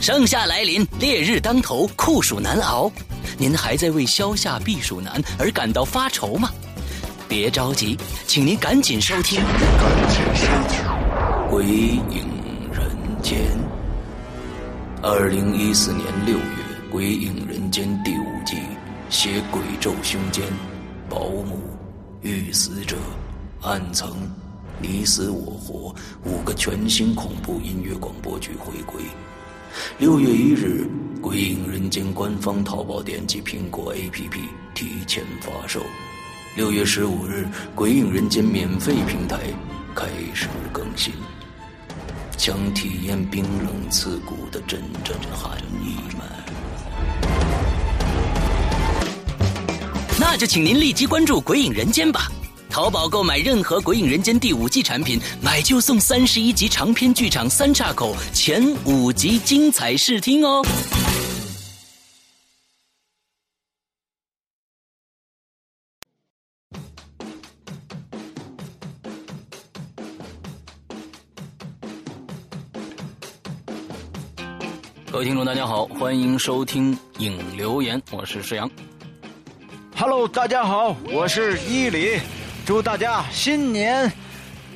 盛夏来临，烈日当头，酷暑难熬。您还在为消夏避暑难而感到发愁吗？别着急，请您赶紧收听《鬼影人间》。二零一四年六月，《鬼影人间》第五季，携鬼咒胸间，保姆、遇死者、暗层、你死我活五个全新恐怖音乐广播剧回归。六月一日，《鬼影人间》官方淘宝店及苹果 APP 提前发售。六月十五日，《鬼影人间》免费平台开始更新。想体验冰冷刺骨的阵阵寒意吗？那就请您立即关注《鬼影人间》吧。淘宝购买任何《鬼影人间》第五季产品，买就送三十一集长篇剧场三岔口前五集精彩试听哦。各位听众，大家好，欢迎收听影留言，我是石阳。Hello，大家好，我是伊里，祝大家新年，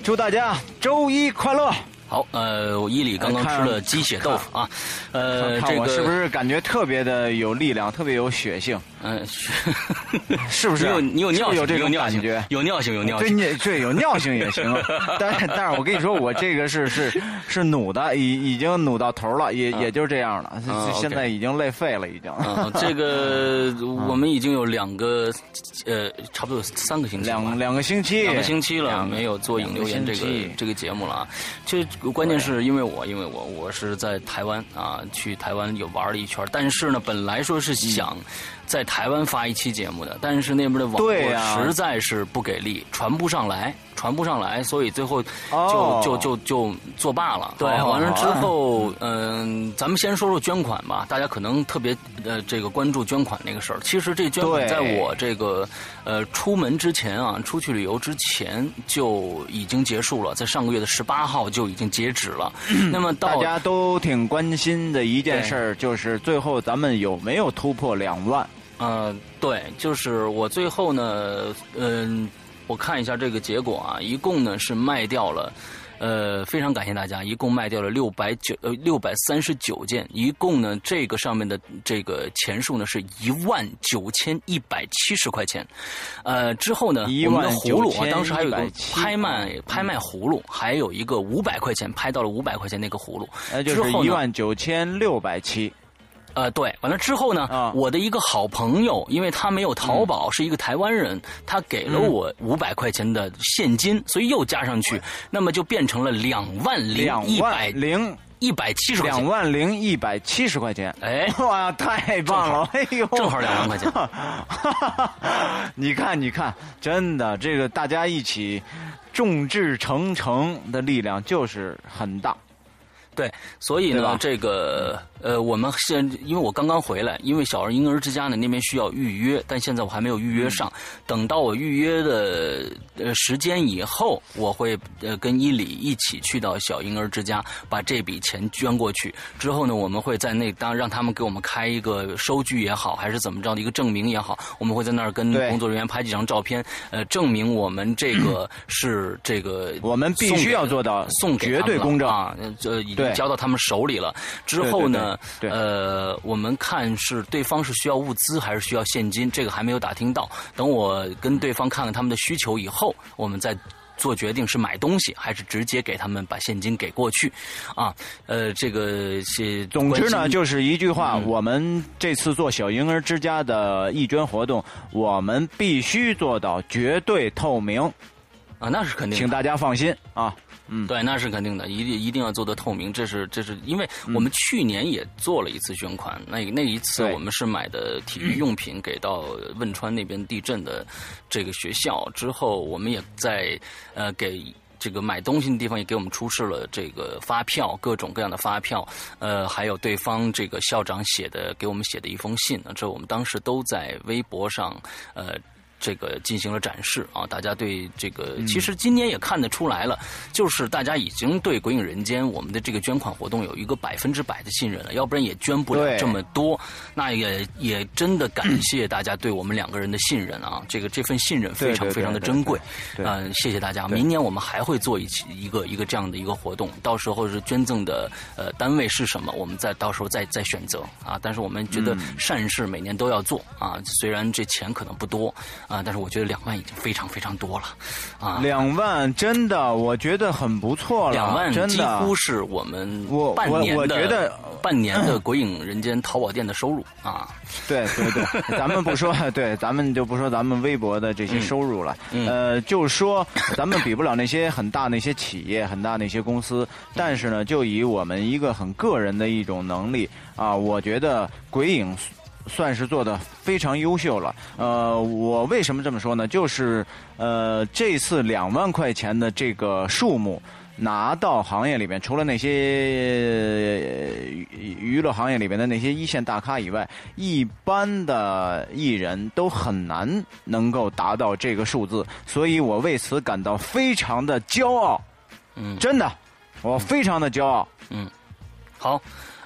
祝大家周一快乐。好，呃，我伊里刚刚吃了鸡血豆腐啊，呃，这个是不是感觉特别的有力量，特别有血性？嗯，是不是？你有你有尿性，有这种感觉，有尿性，有尿性。对你对有尿性也行，但是但是我跟你说，我这个是是是努的，已已经努到头了，也也就这样了，啊现在已经累废了，已经。啊，这个我们已经有两个，呃，差不多有三个星期吧，两两个星期，两个星期了，没有做引流言这个这个节目了啊。这关键是因为我，因为我我是在台湾啊，去台湾有玩了一圈，但是呢，本来说是想在台湾发一期节目的，但是那边的网络实在是不给力，传不上来，传不上来，所以最后就哦就就就作罢了。对，完了之后，嗯，咱们先说说捐款吧。大家可能特别呃这个关注捐款那个事儿。其实这捐款在我这个呃出门之前啊，出去旅游之前就已经结束了，在上个月的十八号就已经截止了。那么到大家都挺关心的一件事儿，就是最后咱们有没有突破两万？呃，对，就是我最后呢，嗯、我看一下这个结果啊，一共呢是卖掉了。呃，非常感谢大家，一共卖掉了六百九呃六百三十九件，一共呢这个上面的这个钱数呢是一万九千一百七十块钱，呃之后呢我们的葫芦啊，当时还有一个拍卖拍卖葫芦，还有一个五百块钱拍到了五百块钱那个葫芦，那就是之后呢一万九千六百七。呃，对，完了之后呢，啊我的一个好朋友，因为他没有淘宝，是一个台湾人，他给了我五百块钱的现金，所以又加上去，那么就变成了两万零两一百万零一百七十块钱。两万零一百七十块钱，哎哇，太棒了！哎呦，正好两万块钱。你看，你看，真的，这个大家一起众志成城的力量就是很大。对，所以呢，这个呃，我们现因为我刚刚回来，因为小儿婴儿之家呢那边需要预约，但现在我还没有预约上。等到我预约的呃时间以后，我会呃跟伊里一起去到小婴儿之家，把这笔钱捐过去。之后呢，我们会在那当让他们给我们开一个收据也好，还是怎么着的一个证明也好，我们会在那儿跟工作人员拍几张照片，呃，证明我们这个是这个我们必须要做到送给绝对公正啊，呃这已经交到他们手里了。之后呢，对呃，我们看是对方是需要物资还是需要现金，这个还没有打听到。等我跟对方看看他们的需求以后，我们再。做决定是买东西还是直接给他们把现金给过去，啊，呃，这个是总之呢，就是一句话，嗯我们这次做小婴儿之家的义捐活动，我们必须做到绝对透明，啊，那是肯定的，请大家放心啊。嗯，对，那是肯定的，一定一定要做得透明。这是这是因为我们去年也做了一次捐款，那那一次我们是买的体育用品给到汶川那边地震的这个学校，之后我们也在呃给。这个买东西的地方也给我们出示了这个发票，各种各样的发票，呃，还有对方这个校长写的给我们写的一封信，这我们当时都在微博上，呃，这个进行了展示啊，大家对这个其实今年也看得出来了，就是大家已经对《鬼影人间》我们的这个捐款活动有一个百分之百的信任了，要不然也捐不了这么多。那也也真的感谢大家对我们两个人的信任啊，这个这份信任非常非常的珍贵。嗯，谢谢大家。明年我们还会做一期一个一个这样的一个活动，到时候是捐赠的呃单位是什么，我们再到时候再再选择啊。但是我们觉得善事每年都要做啊，虽然这钱可能不多。啊！但是我觉得两万已经非常非常多了，啊！两万真的，我觉得很不错了。两万几乎是我们半年的半年的《鬼影人间》淘宝店的收入啊！对对对，咱们不说，对，咱们就不说咱们微博的这些收入了。呃，就说咱们比不了那些很大那些企业、很大那些公司，但是呢，就以我们一个很个人的一种能力啊，我觉得《鬼影》。算是做的非常优秀了。呃，我为什么这么说呢？就是呃，这次两万块钱的这个数目拿到行业里边，除了那些娱乐行业里边的那些一线大咖以外，一般的艺人都很难能够达到这个数字。所以我为此感到非常的骄傲。嗯，真的，我非常的骄傲。嗯，好。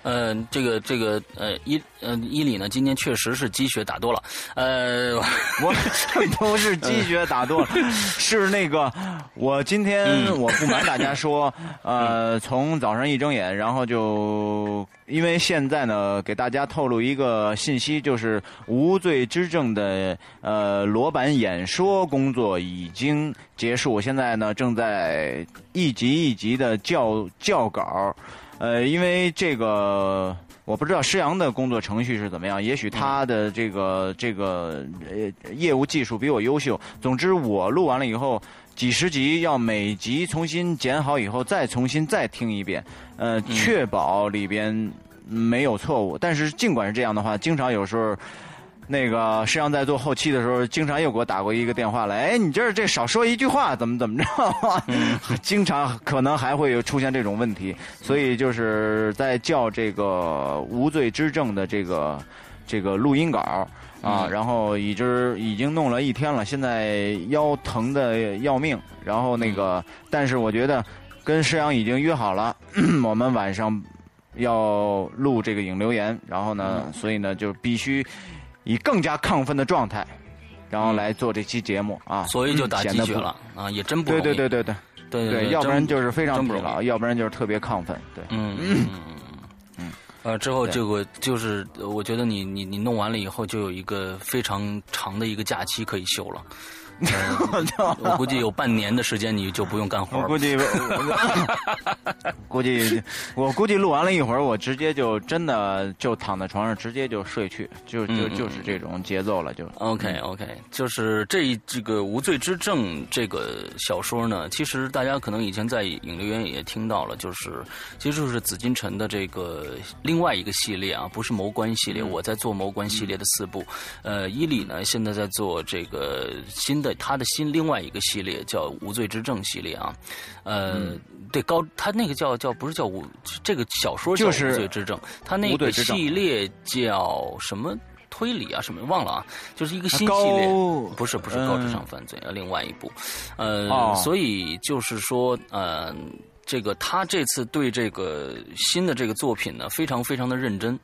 呃，这个这个呃，伊呃伊里呢，今天确实是积雪打多了。呃，我不是积雪打多了，是那个我今天我不瞒大家说，呃，从早上一睁眼，然后就因为现在呢，给大家透露一个信息，就是无罪之证的呃裸版演说工作已经结束，现在呢正在一集一集的校校稿。呃，因为这个我不知道施阳的工作程序是怎么样，也许他的这个这个呃业务技术比我优秀。总之，我录完了以后，几十集要每集重新剪好以后，再重新再听一遍，呃，确保里边没有错误。但是尽管是这样的话，经常有时候。那个实际上在做后期的时候，经常又给我打过一个电话来，哎，你这这少说一句话，怎么怎么着？经常可能还会有出现这种问题，所以就是在叫这个无罪之证的这个这个录音稿啊，然后已经已经弄了一天了，现在腰疼的要命，然后那个，但是我觉得跟施阳已经约好了，我们晚上要录这个影留言，然后呢，所以呢就必须。以更加亢奋的状态，然后来做这期节目啊，所以就打鸡血了啊，也真不对对对对对。对对，要不然就是非常疲劳，要不然就是特别亢奋，对，嗯嗯嗯 嗯，呃，之后这个就是我觉得你你你弄完了以后，就有一个非常长的一个假期可以休了。我估计有半年的时间你就不用干活我估计，估计我估计录完了一会儿，我直接就真的就躺在床上，直接就睡去，就就就是这种节奏了，就。OK OK，就是这这个《无罪之证》这个小说呢，其实大家可能以前在影留言也听到了，就是其实就是紫禁城的这个另外一个系列啊，不是谋官系列，我在做谋官系列的四部，呃，伊里呢现在在做这个新的。他的新另外一个系列叫《无罪之证》系列啊，呃，对高他那个叫叫不是叫无这个小说叫《无罪之证》，他那个系列叫什么推理啊什么忘了啊，就是一个新系列，不是不是高智商犯罪啊，另外一部，呃，所以就是说呃。这个他这次对这个新的这个作品呢，非常非常的认真，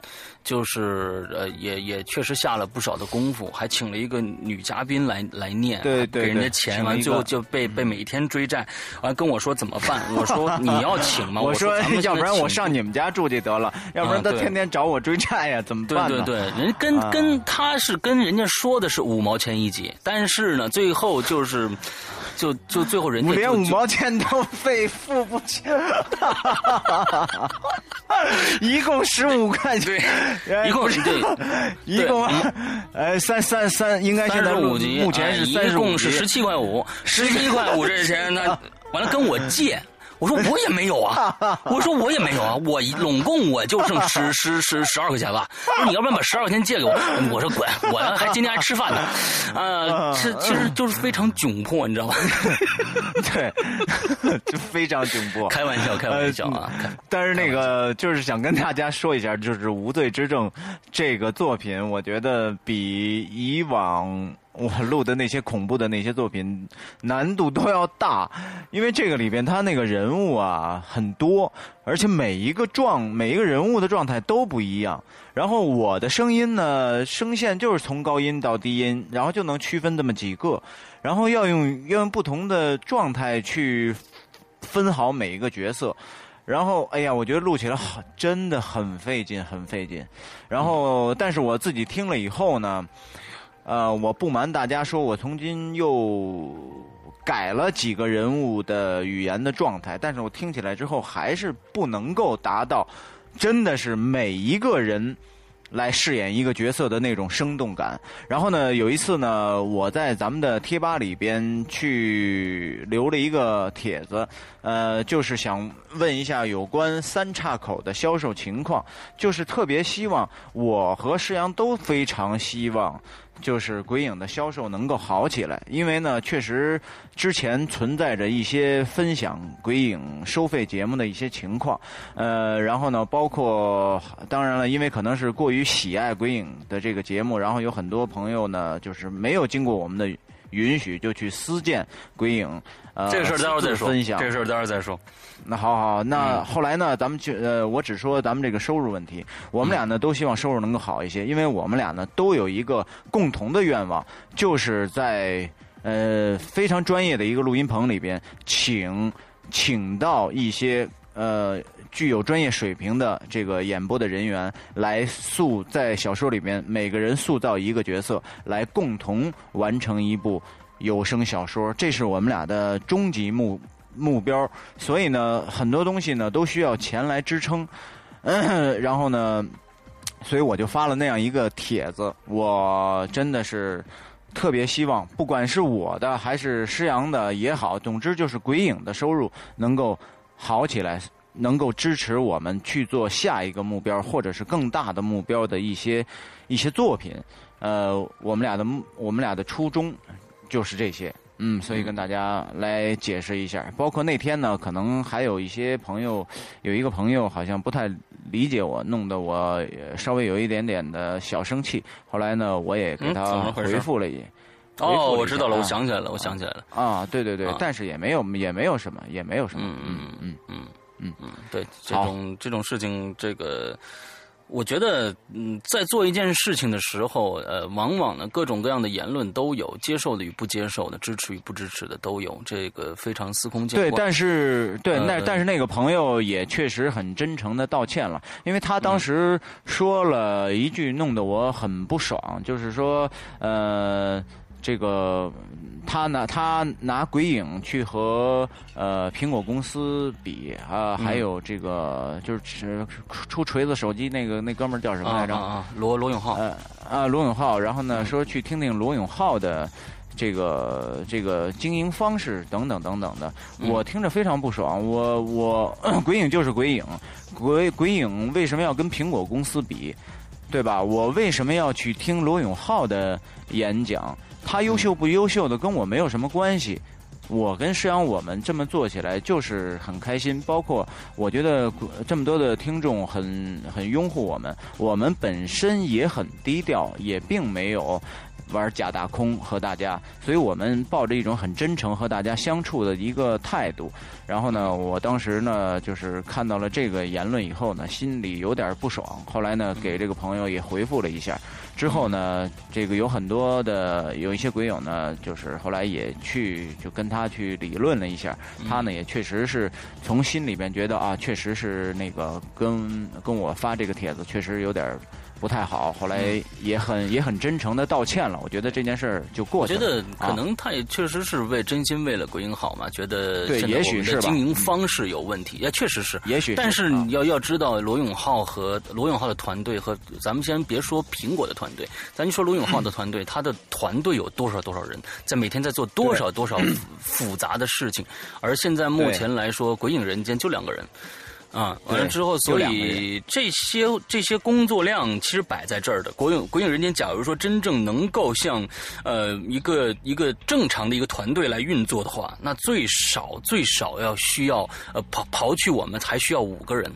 就是呃，也也确实下了不少的功夫，还请了一个女嘉宾来来念，对对，给人家钱，完最后就被被每天追债，完跟我说怎么办？我说 你要请吗？我说 要不然我上你们家住去得了，要不然他天天找我追债呀，怎么办对对对，人 跟跟他是跟人家说的是五毛钱一集，但是呢，最后就是。就就最后人家连五毛钱都费付不起，一共十五块钱，一共是 对，一共呃三三三应该现在目目前是一共是十七块五，十七块五这钱那 完了跟我借。我说我也没有啊，我说我也没有啊，我拢共我就剩十十十十二块钱吧。你要不然把十二块钱借给我，我说滚，我还今天还吃饭呢。啊，是其实就是非常窘迫，你知道吗？对，就非常窘迫。开玩笑，开玩笑啊。但是那个就是想跟大家说一下，就是《无罪之证》这个作品，我觉得比以往。我录的那些恐怖的那些作品难度都要大，因为这个里边他那个人物啊很多，而且每一个状每一个人物的状态都不一样。然后我的声音呢，声线就是从高音到低音，然后就能区分这么几个，然后要用要用不同的状态去分好每一个角色。然后，哎呀，我觉得录起来好，真的很费劲，很费劲。然后，但是我自己听了以后呢，呃，我不瞒大家说，我从今又改了几个人物的语言的状态，但是我听起来之后还是不能够达到，真的是每一个人。来饰演一个角色的那种生动感。然后呢，有一次呢，我在咱们的贴吧里边去留了一个帖子，呃，就是想问一下有关三岔口的销售情况，就是特别希望我和施阳都非常希望。就是鬼影的销售能够好起来，因为呢，确实之前存在着一些分享鬼影收费节目的一些情况，呃，然后呢，包括当然了，因为可能是过于喜爱鬼影的这个节目，然后有很多朋友呢，就是没有经过我们的。允许就去私见鬼影，呃，这个事儿待会儿再说。分享这个事儿待会儿再说。那好好，那后来呢？咱们就呃，我只说咱们这个收入问题。我们俩呢都希望收入能够好一些，因为我们俩呢都有一个共同的愿望，就是在呃非常专业的一个录音棚里边，请请到一些呃。具有专业水平的这个演播的人员来塑在小说里面，每个人塑造一个角色，来共同完成一部有声小说，这是我们俩的终极目目标。所以呢，很多东西呢都需要钱来支撑。然后呢，所以我就发了那样一个帖子。我真的是特别希望，不管是我的还是施阳的也好，总之就是鬼影的收入能够好起来。能够支持我们去做下一个目标，或者是更大的目标的一些一些作品。呃，我们俩的我们俩的初衷就是这些，嗯，所以跟大家来解释一下。包括那天呢，可能还有一些朋友，有一个朋友好像不太理解我，弄得我稍微有一点点的小生气。后来呢，我也给他回复了一。哦，我知道了，我想起来了，我想起来了。啊，对对对，但是也没有也没有什么，也没有什么，嗯嗯嗯嗯。嗯嗯，对，这种这种事情，这个我觉得，嗯，在做一件事情的时候，呃，往往呢，各种各样的言论都有，接受的与不接受的，支持与不支持的都有，这个非常司空见惯。对，但是对那但是那个朋友也确实很真诚的道歉了，因为他当时说了一句弄得我很不爽，就是说，呃。这个他拿他拿鬼影去和呃苹果公司比啊，还有这个就是出锤子手机那个那哥们儿叫什么来着？啊，罗罗永浩。呃啊，罗永浩。然后呢，说去听听罗永浩的这个这个经营方式等等等等的，我听着非常不爽。我我 鬼影就是鬼影，鬼鬼影为什么要跟苹果公司比？对吧？我为什么要去听罗永浩的演讲？他优秀不优秀的跟我没有什么关系，我跟施阳我们这么做起来就是很开心。包括我觉得这么多的听众很很拥护我们，我们本身也很低调，也并没有。玩假大空和大家，所以我们抱着一种很真诚和大家相处的一个态度。然后呢，我当时呢就是看到了这个言论以后呢，心里有点不爽。后来呢，给这个朋友也回复了一下。之后呢，这个有很多的有一些鬼友呢，就是后来也去就跟他去理论了一下。他呢也确实是从心里边觉得啊，确实是那个跟跟我发这个帖子确实有点。不太好，后来也很也很真诚的道歉了。我觉得这件事儿就过去了。我觉得可能他也确实是为真心为了鬼影好嘛，觉得对，也许是经营方式有问题，也确实是。也许，但是你要要知道，罗永浩和罗永浩的团队和咱们先别说苹果的团队，咱就说罗永浩的团队，他的团队有多少多少人，在每天在做多少多少复杂的事情，而现在目前来说，鬼影人间就两个人。啊，完了之后，所以这些这些工作量其实摆在这儿的。国影国影人间，假如说真正能够像呃一个一个正常的一个团队来运作的话，那最少最少要需要呃刨刨去我们还需要五个人。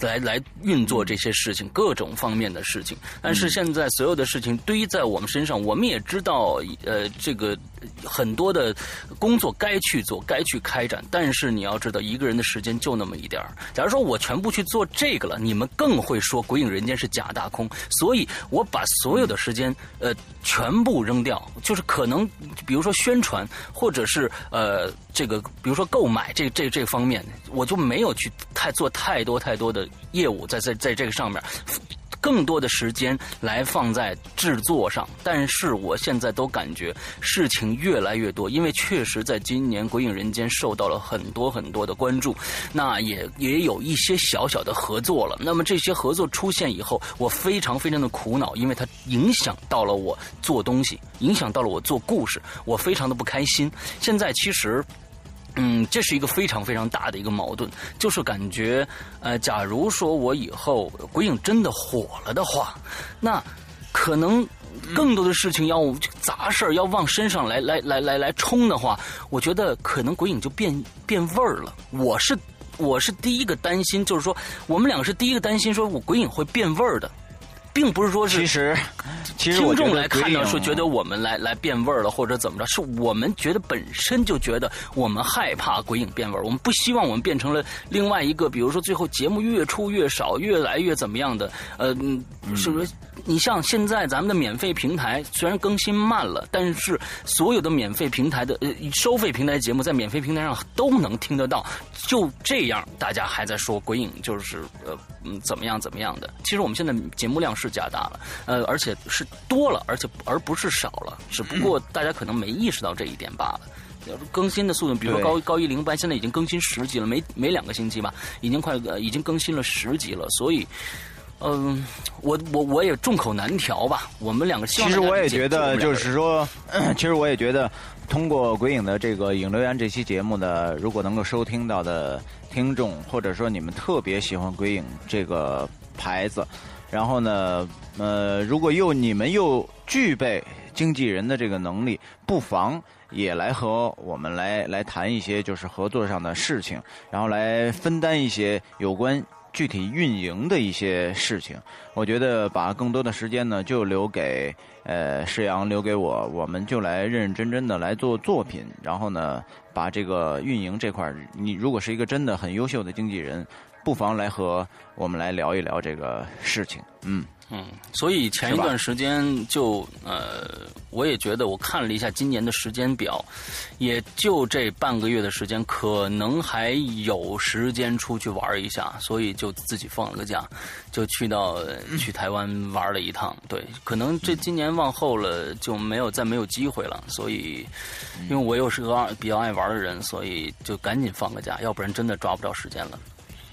来来运作这些事情，各种方面的事情。但是现在所有的事情堆在我们身上，我们也知道，呃，这个很多的工作该去做，该去开展。但是你要知道，一个人的时间就那么一点儿。假如说我全部去做这个了，你们更会说《鬼影人间》是假大空。所以我把所有的时间，呃，全部扔掉，就是可能，比如说宣传，或者是呃，这个，比如说购买这这这方面，我就没有去太做太多太多的。业务在在在这个上面，更多的时间来放在制作上。但是我现在都感觉事情越来越多，因为确实在今年《鬼影人间》受到了很多很多的关注，那也也有一些小小的合作了。那么这些合作出现以后，我非常非常的苦恼，因为它影响到了我做东西，影响到了我做故事，我非常的不开心。现在其实。嗯，这是一个非常非常大的一个矛盾，就是感觉，呃，假如说我以后鬼影真的火了的话，那可能更多的事情要杂事儿要往身上来来来来来冲的话，我觉得可能鬼影就变变味儿了。我是我是第一个担心，就是说我们两个是第一个担心，说我鬼影会变味儿的。并不是说是其实，其实听众来看到说觉得我们来来变味儿了或者怎么着，是我们觉得本身就觉得我们害怕鬼影变味儿，我们不希望我们变成了另外一个，比如说最后节目越出越少，越来越怎么样的，呃，是不是？你像现在咱们的免费平台虽然更新慢了，但是所有的免费平台的呃收费平台节目在免费平台上都能听得到。就这样，大家还在说鬼影就是呃嗯怎么样怎么样的。其实我们现在节目量是加大了，呃而且是多了，而且而不是少了。只不过大家可能没意识到这一点罢了。更新的速度，比如说高高一零班现在已经更新十集了，每每两个星期吧，已经快已经更新了十集了，所以。嗯，我我我也众口难调吧。我们两个 其实我也觉得，就是说，其实我也觉得，通过鬼影的这个影留言这期节目的，如果能够收听到的听众，或者说你们特别喜欢鬼影这个牌子，然后呢，呃，如果又你们又具备经纪人的这个能力，不妨也来和我们来来谈一些就是合作上的事情，然后来分担一些有关。具体运营的一些事情，我觉得把更多的时间呢，就留给呃石阳，留给我，我们就来认认真真的来做作品，然后呢，把这个运营这块你如果是一个真的很优秀的经纪人，不妨来和我们来聊一聊这个事情，嗯。嗯，所以前一段时间就呃，我也觉得我看了一下今年的时间表，也就这半个月的时间，可能还有时间出去玩一下，所以就自己放了个假，就去到去台湾玩了一趟。对，可能这今年往后了就没有再没有机会了，所以因为我又是个比较爱玩的人，所以就赶紧放个假，要不然真的抓不着时间了。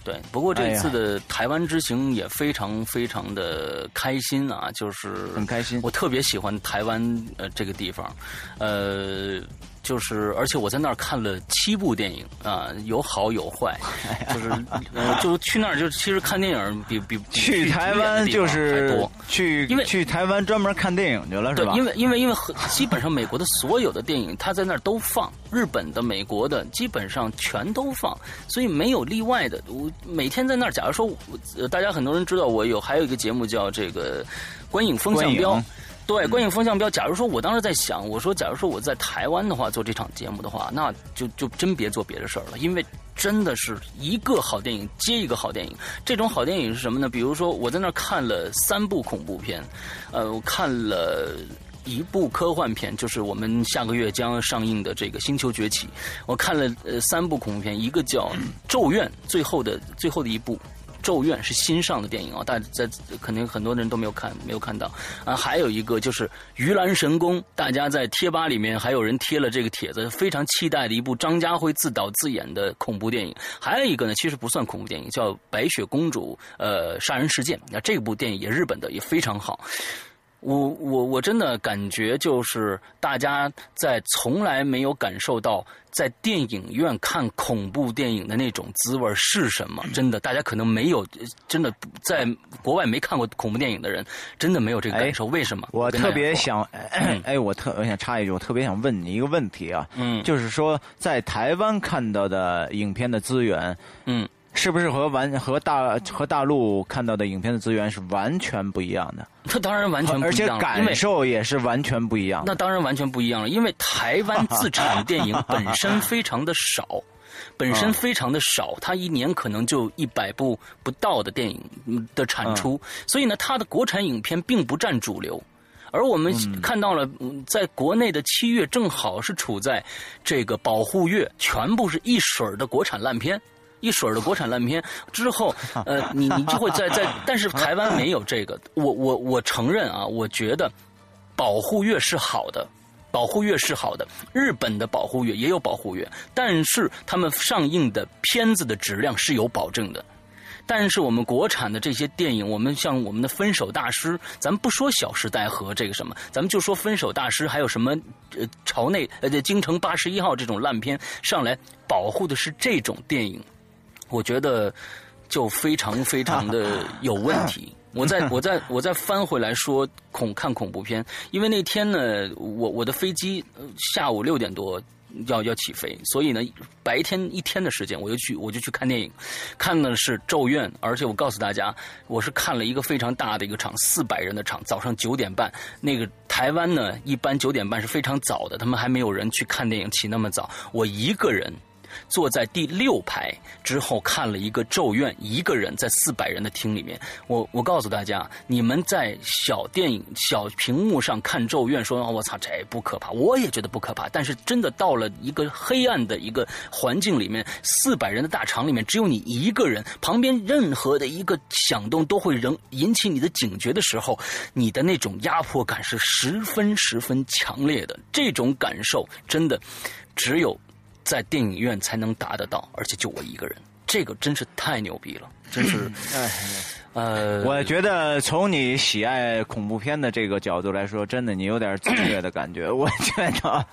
对，不过这次的台湾之行也非常非常的开心啊，就是很开心。我特别喜欢台湾呃这个地方，呃。就是，而且我在那儿看了七部电影啊，有好有坏，就是呃，就去那儿就其实看电影比比去台湾就是去因为去台湾专门看电影去了是吧？因为因为因为基本上美国的所有的电影他在那儿都放，日本的、美国的基本上全都放，所以没有例外的。我每天在那儿，假如说大家很多人知道我有还有一个节目叫这个观影风向标。对，观影风向标。假如说我当时在想，我说，假如说我在台湾的话，做这场节目的话，那就就真别做别的事儿了，因为真的是一个好电影接一个好电影。这种好电影是什么呢？比如说我在那儿看了三部恐怖片，呃，我看了一部科幻片，就是我们下个月将上映的这个《星球崛起》。我看了呃三部恐怖片，一个叫《咒怨》，最后的最后的一部。咒怨是新上的电影啊，大家在肯定很多人都没有看，没有看到啊。还有一个就是《鱼兰神功》，大家在贴吧里面还有人贴了这个帖子，非常期待的一部张家辉自导自演的恐怖电影。还有一个呢，其实不算恐怖电影，叫《白雪公主》呃杀人事件。那这部电影也日本的，也非常好。我我我真的感觉就是大家在从来没有感受到在电影院看恐怖电影的那种滋味是什么。真的，大家可能没有真的在国外没看过恐怖电影的人，真的没有这个感受。为什么？我特别想，哎，我特我想插一句，我特别想问你一个问题啊，嗯，就是说在台湾看到的影片的资源，嗯。是不是和完和大和大陆看到的影片的资源是完全不一样的？那当然完全不一样，而且感受也是完全不一样。那当然完全不一样了，因为台湾自产电影本身非常的少，本身非常的少，它一年可能就一百部不到的电影的产出，所以呢，它的国产影片并不占主流。而我们看到了，在国内的七月正好是处在这个保护月，全部是一水儿的国产烂片。一水儿的国产烂片之后，呃，你你就会在在，但是台湾没有这个。我我我承认啊，我觉得保护月是好的，保护月是好的。日本的保护月也有保护月，但是他们上映的片子的质量是有保证的。但是我们国产的这些电影，我们像我们的《分手大师》，咱们不说《小时代》和这个什么，咱们就说《分手大师》，还有什么呃朝内呃《京城八十一号》这种烂片上来，保护的是这种电影。我觉得就非常非常的 有问题。我再我再我再翻回来说恐看恐怖片，因为那天呢，我我的飞机下午六点多要要起飞，所以呢白天一天的时间我就去我就去看电影，看的是《咒怨》，而且我告诉大家，我是看了一个非常大的一个场，四百人的场，早上九点半。那个台湾呢，一般九点半是非常早的，他们还没有人去看电影起那么早，我一个人。坐在第六排之后看了一个《咒怨》，一个人在四百人的厅里面。我我告诉大家，你们在小电影、小屏幕上看《咒怨》，说啊“我操，这不可怕”，我也觉得不可怕。但是真的到了一个黑暗的一个环境里面，四百人的大场里面，只有你一个人，旁边任何的一个响动都会仍引起你的警觉的时候，你的那种压迫感是十分十分强烈的。这种感受真的只有。在电影院才能达得到，而且就我一个人，这个真是太牛逼了，真是。呃，我觉得从你喜爱恐怖片的这个角度来说，真的你有点自虐的感觉。我觉得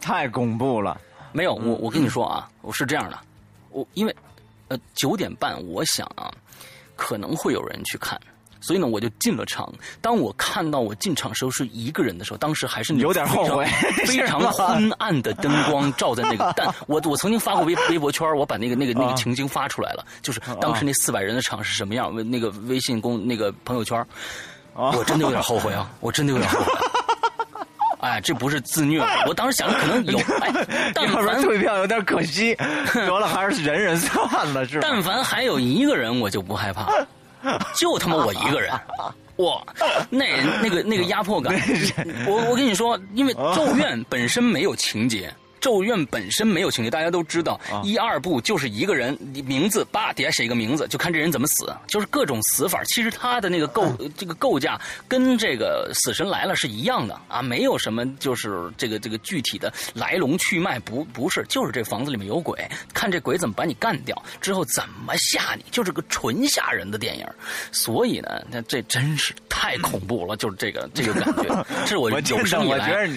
太恐怖了。没有，我我跟你说啊，我是这样的，我因为呃九点半，我想啊，可能会有人去看。所以呢，我就进了场。当我看到我进场时候是一个人的时候，当时还是有点后悔，非常 昏暗的灯光照在那个。但我我曾经发过微微博圈，我把那个那个那个情景发出来了，就是当时那四百人的场是什么样？那个微信公那个朋友圈，我真的有点后悔啊！我真的有点后悔。哎，这不是自虐，我当时想着可能有。哎，但凡退票有点可惜，得了，还是忍忍算了，是吧？但凡还有一个人，我就不害怕。就他妈我一个人，哇，那那个那个压迫感，我我跟你说，因为咒怨本身没有情节。咒怨本身没有情节，大家都知道，一二部就是一个人名字，叭底下写一个名字，就看这人怎么死，就是各种死法。其实他的那个构这个构架跟这个死神来了是一样的啊，没有什么就是这个这个具体的来龙去脉，不不是，就是这房子里面有鬼，看这鬼怎么把你干掉，之后怎么吓你，就是个纯吓人的电影。所以呢，那这真是太恐怖了，就是这个这个感觉，这 是我有生以来，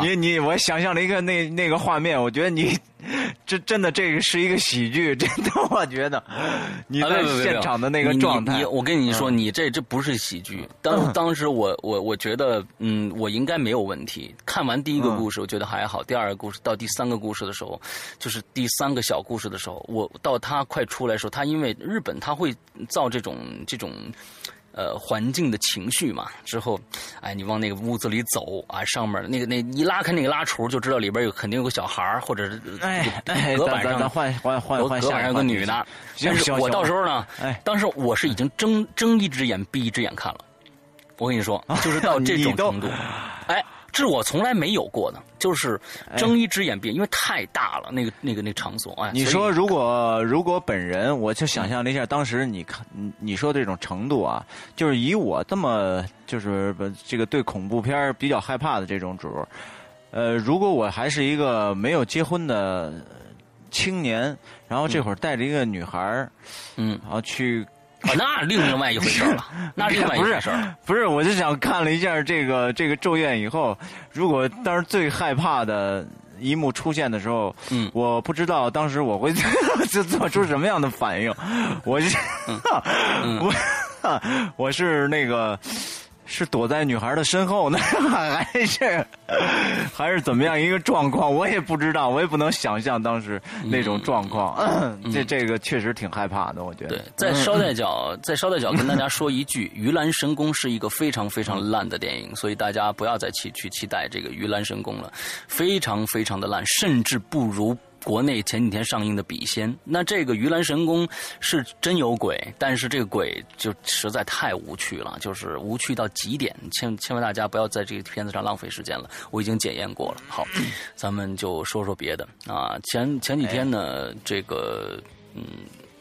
你你我想象了一个那那。个画面，我觉得你这真的这个是一个喜剧，真的，我觉得你在现场的那个状态。我跟你说，你这这不是喜剧。当当时我我我觉得，嗯，我应该没有问题。看完第一个故事，我觉得还好。第二个故事到第三个故事的时候，就是第三个小故事的时候，我到他快出来的时候，他因为日本他会造这种这种。呃，环境的情绪嘛，之后，哎，你往那个屋子里走啊，上面那个那一拉开那个拉橱，就知道里边有肯定有个小孩或者是哎，隔板上换换换换隔板上有个女的。但是我到时候呢，哎，当时我是已经睁睁一只眼闭一只眼看了。我跟你说，就是到这种程度，哎。是我从来没有过的，就是睁一只眼闭，因为太大了，那个那个那场所。哎，你说如果如果本人，我就想象了一下，当时你看你说这种程度啊，就是以我这么就是这个对恐怖片比较害怕的这种主，呃，如果我还是一个没有结婚的青年，然后这会儿带着一个女孩嗯，然后去 那另外一回事了，那另外一回事不是，我就想看了一下这个这个咒怨以后，如果当时最害怕的一幕出现的时候，嗯，我不知道当时我会就 做出什么样的反应，我就，我我是那个。是躲在女孩的身后呢，还是还是怎么样一个状况？我也不知道，我也不能想象当时那种状况。这这个确实挺害怕的，我觉得。对，再捎带脚，在捎带脚跟大家说一句，《鱼兰神功》是一个非常非常烂的电影，所以大家不要再期去期待这个《鱼兰神功》了，非常非常的烂，甚至不如。国内前几天上映的《笔仙》，那这个《鱼兰神功》是真有鬼，但是这个鬼就实在太无趣了，就是无趣到极点。千千万大家不要在这个片子上浪费时间了，我已经检验过了。好，咱们就说说别的啊。前前几天呢，这个嗯，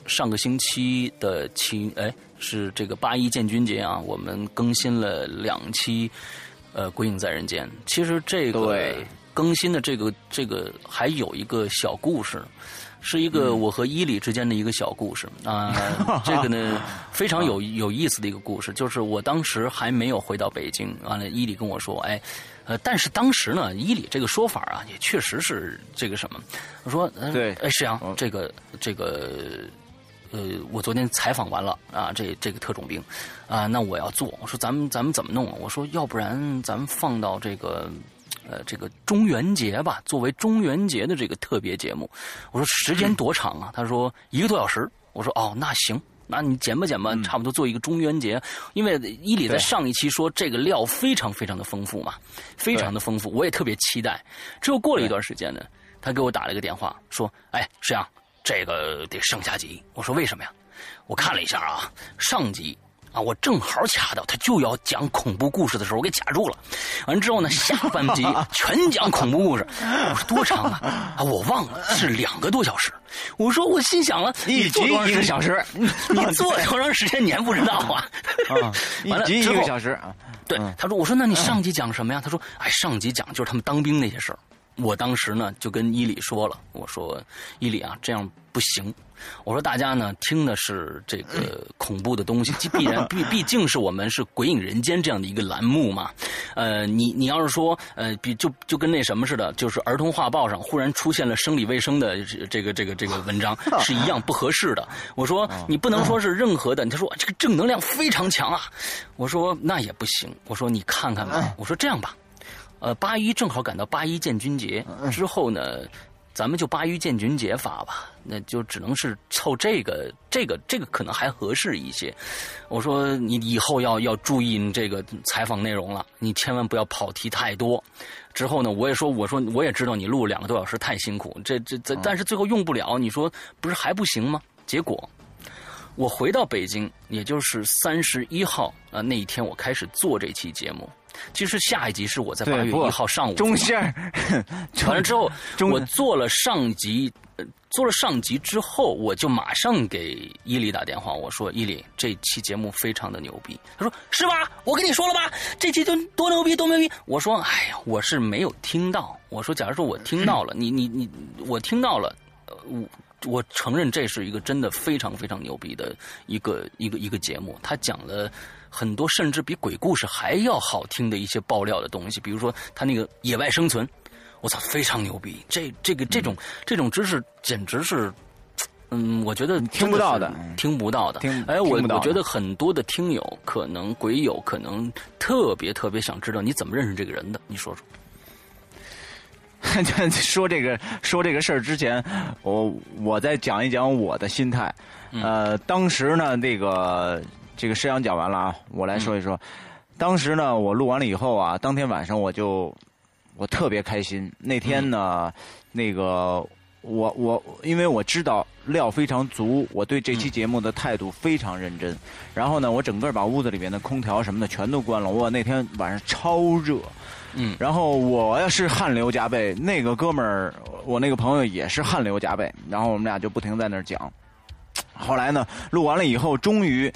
上个星期的七哎是这个八一建军节啊，我们更新了两期呃《鬼影在人间》。其实这个。更新的这个这个还有一个小故事，是一个我和伊里之间的一个小故事啊。这个呢 非常有有意思的一个故事，就是我当时还没有回到北京，完了伊里跟我说，哎，呃，但是当时呢，伊里这个说法啊，也确实是这个什么，我说，对，哎，石阳，这个这个，呃，我昨天采访完了啊，这这个特种兵啊，那我要做，我说咱们咱们怎么弄？我说要不然咱们放到这个。呃，这个中元节吧，作为中元节的这个特别节目，我说时间多长啊？他说一个多小时。我说哦，那行，那你剪吧剪吧，差不多做一个中元节。因为伊里在上一期说这个料非常非常的丰富嘛，非常的丰富，我也特别期待。之后过了一段时间呢，他给我打了一个电话，说：“哎，石阳，这个得上下集。”我说：“为什么呀？”我看了一下啊，上集。啊，我正好卡到他就要讲恐怖故事的时候，我给卡住了。完之后呢，下半集 全讲恐怖故事。我说多长啊？啊，我忘了是两个多小时。我说我心想了，一集一个小时，你做多长时间你还不知道啊？啊，一集一个小时啊。对，他说，我说那你上集讲什么呀？他说，哎，上集讲就是他们当兵那些事儿。我当时呢就跟伊里说了，我说伊里啊，这样不行。我说大家呢听的是这个恐怖的东西，必然毕毕竟是我们是鬼影人间这样的一个栏目嘛。呃，你你要是说呃，比就就跟那什么似的，就是儿童画报上忽然出现了生理卫生的这个这个这个文章，是一样不合适的。我说你不能说是任何的，他说这个正能量非常强啊。我说那也不行。我说你看看吧。我说这样吧，呃，八一正好赶到八一建军节之后呢。咱们就八一建军节发吧，那就只能是凑这个，这个，这个可能还合适一些。我说你以后要要注意你这个采访内容了，你千万不要跑题太多。之后呢，我也说，我说我也知道你录两个多小时太辛苦，这这这，但是最后用不了，你说不是还不行吗？结果我回到北京，也就是三十一号啊那一天，我开始做这期节目。其实下一集是我在八月一号上午中线，完了之后，我做了上集，做了上集之后，我就马上给伊犁打电话，我说：“伊犁，这期节目非常的牛逼。”他说：“是吧？我跟你说了吧，这期多多牛逼，多牛逼。”我说：“哎呀，我是没有听到。”我说：“假如说我听到了，你你你，我听到了，我我承认这是一个真的非常非常牛逼的一个一个一个节目，他讲了。”很多甚至比鬼故事还要好听的一些爆料的东西，比如说他那个野外生存，我操，非常牛逼！这这个这种这种知识简直是，嗯，我觉得听不到的，听不到的。哎，我我觉得很多的听友可能鬼友可能特别特别想知道你怎么认识这个人的，你说说。说这个说这个事儿之前，我我再讲一讲我的心态。呃，当时呢，那个。这个师阳讲完了啊，我来说一说。当时呢，我录完了以后啊，当天晚上我就我特别开心。那天呢，那个我我因为我知道料非常足，我对这期节目的态度非常认真。然后呢，我整个把屋子里面的空调什么的全都关了。我那天晚上超热，嗯，然后我要是汗流浃背，那个哥们儿，我那个朋友也是汗流浃背。然后我们俩就不停在那儿讲。后来呢，录完了以后，终于。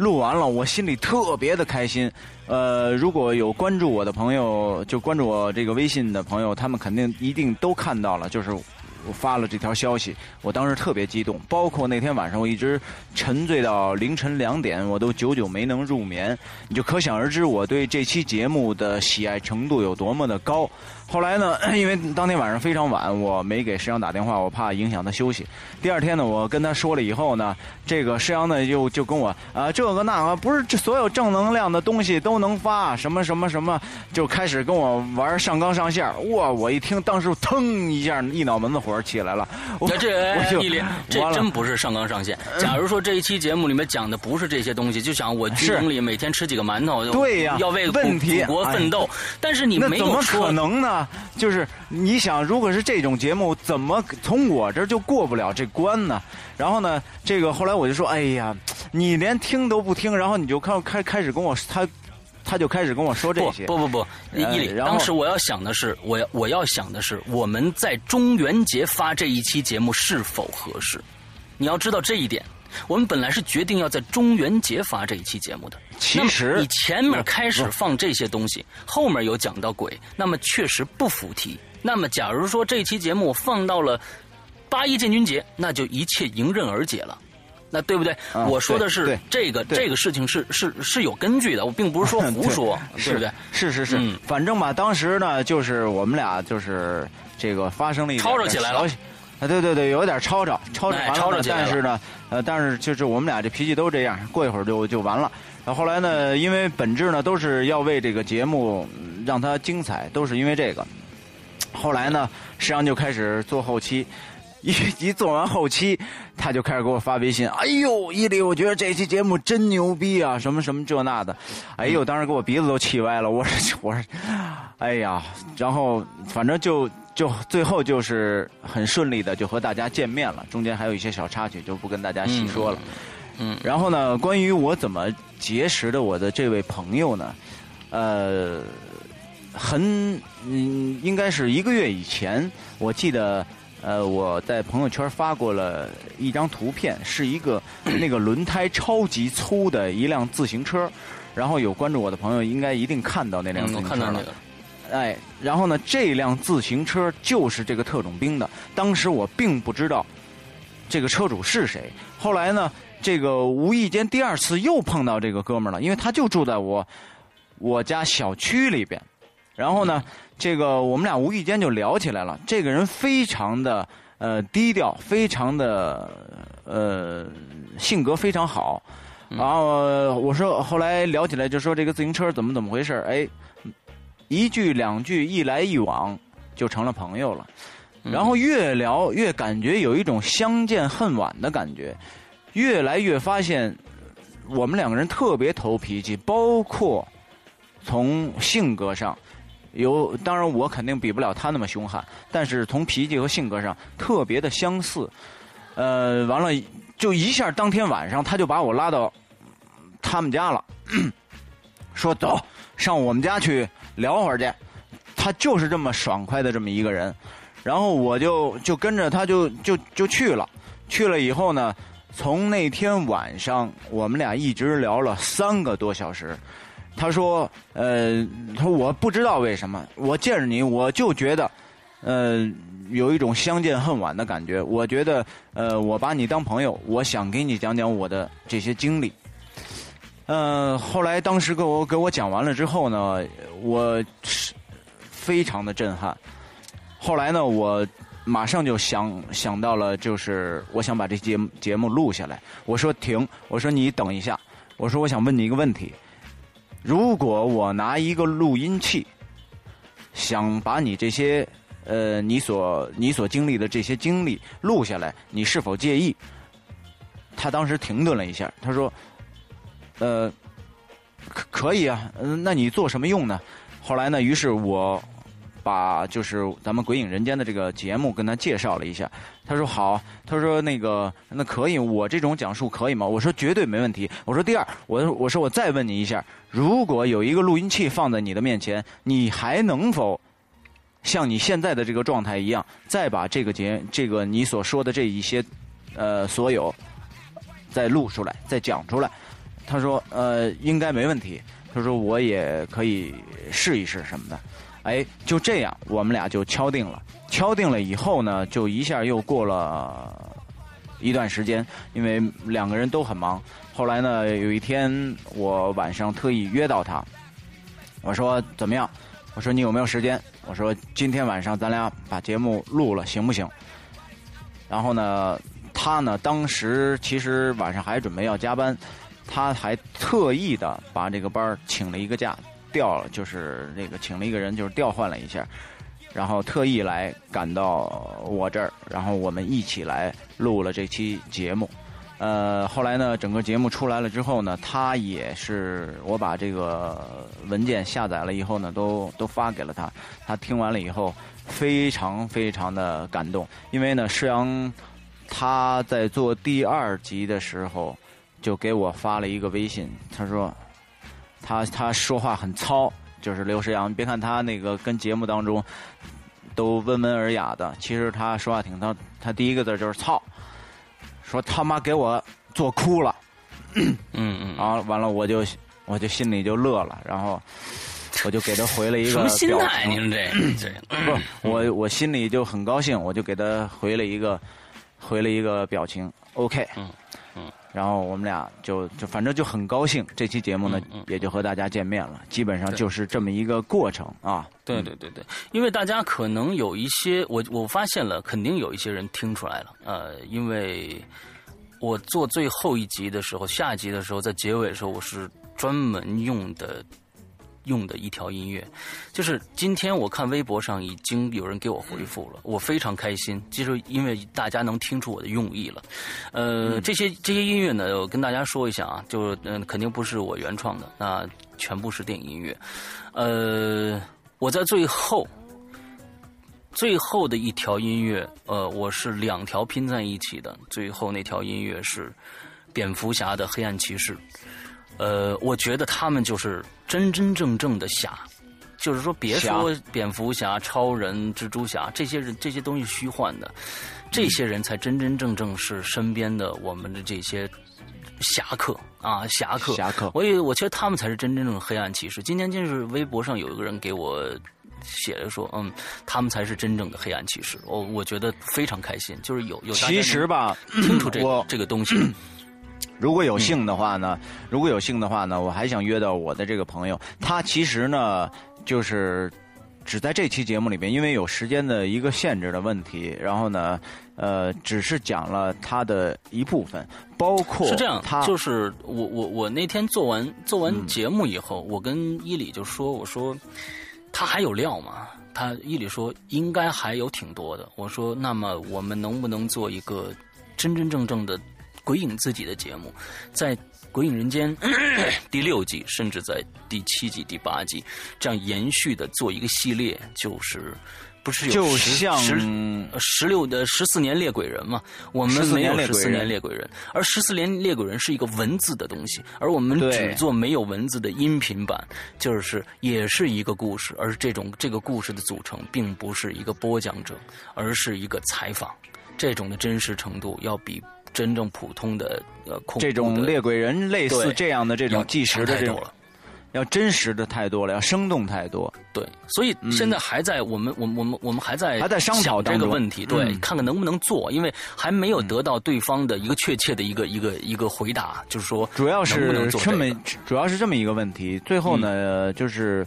录完了，我心里特别的开心。呃，如果有关注我的朋友，就关注我这个微信的朋友，他们肯定一定都看到了。就是我发了这条消息，我当时特别激动。包括那天晚上，我一直沉醉到凌晨两点，我都久久没能入眠。你就可想而知，我对这期节目的喜爱程度有多么的高。后来呢，因为当天晚上非常晚，我没给石阳打电话，我怕影响他休息。第二天呢，我跟他说了以后呢，这个石阳呢就就跟我啊这个那个，不是这所有正能量的东西都能发，什么什么什么，就开始跟我玩上纲上线。哇！我一听，当时腾一下，一脑门子火起来了。我这这，这真不是上纲上线。假如说这一期节目里面讲的不是这些东西，就想我军营里每天吃几个馒头，对呀，要为祖国奋斗。但是你没有说，怎么可能呢？就是你想，如果是这种节目，怎么从我这儿就过不了这关呢？然后呢，这个后来我就说，哎呀，你连听都不听，然后你就开开开始跟我他，他就开始跟我说这些。不不不，伊里，当时我要想的是，我要我要想的是，我们在中元节发这一期节目是否合适？你要知道这一点。我们本来是决定要在中元节发这一期节目的。其实你前面开始放这些东西，后面有讲到鬼，那么确实不符题。那么假如说这期节目放到了八一建军节，那就一切迎刃而解了，那对不对？我说的是这个这个事情是是是有根据的，我并不是说胡说，对不对？是是是，反正吧，当时呢，就是我们俩就是这个发生了一吵吵起来了。啊，对对对，有点吵吵，吵吵完了，但是呢，呃，但是就是我们俩这脾气都这样，过一会儿就就完了。然后后来呢，因为本质呢都是要为这个节目让它精彩，都是因为这个。后来呢，实际上就开始做后期，一 一做完后期，他就开始给我发微信，哎呦，伊犁，我觉得这期节目真牛逼啊，什么什么这那的，哎呦，当时给我鼻子都气歪了，我说 我说，哎呀，然后反正就。就最后就是很顺利的就和大家见面了，中间还有一些小插曲就不跟大家细说了。嗯，然后呢，关于我怎么结识的我的这位朋友呢？呃，很嗯，应该是一个月以前，我记得呃我在朋友圈发过了一张图片，是一个那个轮胎超级粗的一辆自行车，然后有关注我的朋友应该一定看到那辆自行车了。哎，然后呢？这辆自行车就是这个特种兵的。当时我并不知道这个车主是谁。后来呢，这个无意间第二次又碰到这个哥们儿了，因为他就住在我我家小区里边。然后呢，这个我们俩无意间就聊起来了。这个人非常的呃低调，非常的呃性格非常好。然后我说，后来聊起来就说这个自行车怎么怎么回事哎。一句两句一来一往，就成了朋友了。然后越聊越感觉有一种相见恨晚的感觉，越来越发现我们两个人特别投脾气，包括从性格上有，当然我肯定比不了他那么凶悍，但是从脾气和性格上特别的相似。呃，完了就一下，当天晚上他就把我拉到他们家了，说走上我们家去。聊会儿去，他就是这么爽快的这么一个人，然后我就就跟着他就就就去了，去了以后呢，从那天晚上我们俩一直聊了三个多小时。他说：“呃，他说我不知道为什么，我见着你我就觉得，呃，有一种相见恨晚的感觉。我觉得，呃，我把你当朋友，我想给你讲讲我的这些经历。”嗯，后来当时给我给我讲完了之后呢，我是非常的震撼。后来呢，我马上就想想到了，就是我想把这节节目录下来。我说停，我说你等一下，我说我想问你一个问题：如果我拿一个录音器，想把你这些呃你所你所经历的这些经历录下来，你是否介意？他当时停顿了一下，他说。呃，可可以啊，嗯，那你做什么用呢？后来呢，于是我把就是咱们《鬼影人间》的这个节目跟他介绍了一下，他说好，他说那个那可以，我这种讲述可以吗？我说绝对没问题。我说第二，我我说我再问你一下，如果有一个录音器放在你的面前，你还能否像你现在的这个状态一样，再把这个节这个你所说的这一些呃所有再录出来，再讲出来？他说：“呃，应该没问题。”他说：“我也可以试一试什么的。”哎，就这样，我们俩就敲定了。敲定了以后呢，就一下又过了一段时间，因为两个人都很忙。后来呢，有一天我晚上特意约到他，我说怎么样？我说你有没有时间？我说今天晚上咱俩把节目录了，行不行？然后呢，他呢当时其实晚上还准备要加班，他还特意的把这个班请了一个假，调，就是那个请了一个人，就是调换了一下，然后特意来赶到我这儿，然后我们一起来录了这期节目。呃，后来呢，整个节目出来了之后呢，他也是我把这个文件下载了以后呢，都都发给了他。他听完了以后，非常非常的感动，因为呢，施阳他在做第二集的时候就给我发了一个微信，他说他他说话很糙，就是刘诗阳，别看他那个跟节目当中都温文尔雅的，其实他说话挺糙，他第一个字就是操。说他妈给我做哭了，嗯嗯，然后完了我就我就心里就乐了，然后我就给他回了一个什么心态？您这这不，我我心里就很高兴，我就给他回了一个回了一个表情，OK，嗯嗯，然后我们俩就就反正就很高兴，这期节目呢也就和大家见面了，基本上就是这么一个过程啊。对对对对，因为大家可能有一些，我我发现了，肯定有一些人听出来了，呃，因为我做最后一集的时候，下集的时候，在结尾的时候，我是专门用的用的一条音乐，就是今天我看微博上已经有人给我回复了，我非常开心，就是因为大家能听出我的用意了，呃，这些这些音乐呢，我跟大家说一下啊，就嗯，肯定不是我原创的，那全部是电影音乐，呃。我在最后，最后的一条音乐，呃，我是两条拼在一起的。最后那条音乐是蝙蝠侠的黑暗骑士，呃，我觉得他们就是真真正正的侠，就是说，别说蝙蝠侠、超人、蜘蛛侠这些人，这些东西虚幻的，这些人才真真正正是身边的我们的这些。侠客啊，侠客，侠客，我以为我觉得他们才是真正的黑暗骑士。今天就是微博上有一个人给我写的说，嗯，他们才是真正的黑暗骑士。我我觉得非常开心，就是有有其实吧，清楚这这个东西。如果有幸的话呢，如果有幸的话呢，我还想约到我的这个朋友，他其实呢就是。只在这期节目里边，因为有时间的一个限制的问题，然后呢，呃，只是讲了他的一部分，包括是这样，他就是我我我那天做完做完节目以后，我跟伊里就说，我说他还有料吗？他伊里说应该还有挺多的。我说那么我们能不能做一个真真正正的鬼影自己的节目，在。《鬼影人间》第六季，甚至在第七季、第八季，这样延续的做一个系列，就是不是有十十六的十四年猎鬼人嘛？我们没有十四年猎鬼人，而十四年猎鬼人是一个文字的东西，而我们只做没有文字的音频版，就是也是一个故事，而这种这个故事的组成，并不是一个播讲者，而是一个采访，这种的真实程度要比。真正普通的呃，这种猎鬼人类似这样的这种计时的这种，要真实的太多了，要生动太多。对，所以现在还在我们我们我们我们还在还在商讨这个问题，对，看看能不能做，因为还没有得到对方的一个确切的一个一个一个回答，就是说主要是这么主要是这么一个问题。最后呢，就是。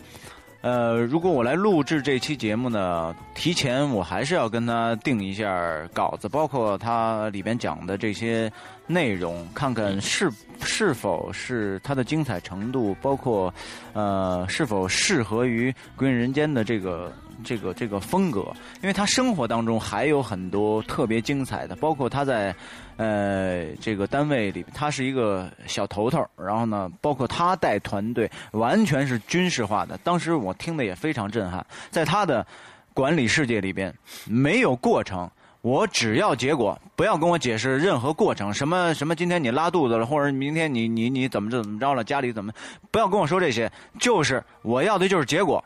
呃，如果我来录制这期节目呢，提前我还是要跟他定一下稿子，包括他里边讲的这些内容，看看是是否是他的精彩程度，包括呃是否适合于《归隐人间》的这个这个这个风格，因为他生活当中还有很多特别精彩的，包括他在。呃，这个单位里，他是一个小头头，然后呢，包括他带团队，完全是军事化的。当时我听的也非常震撼，在他的管理世界里边，没有过程，我只要结果，不要跟我解释任何过程，什么什么，今天你拉肚子了，或者明天你你你怎么怎么着了，家里怎么，不要跟我说这些，就是我要的就是结果。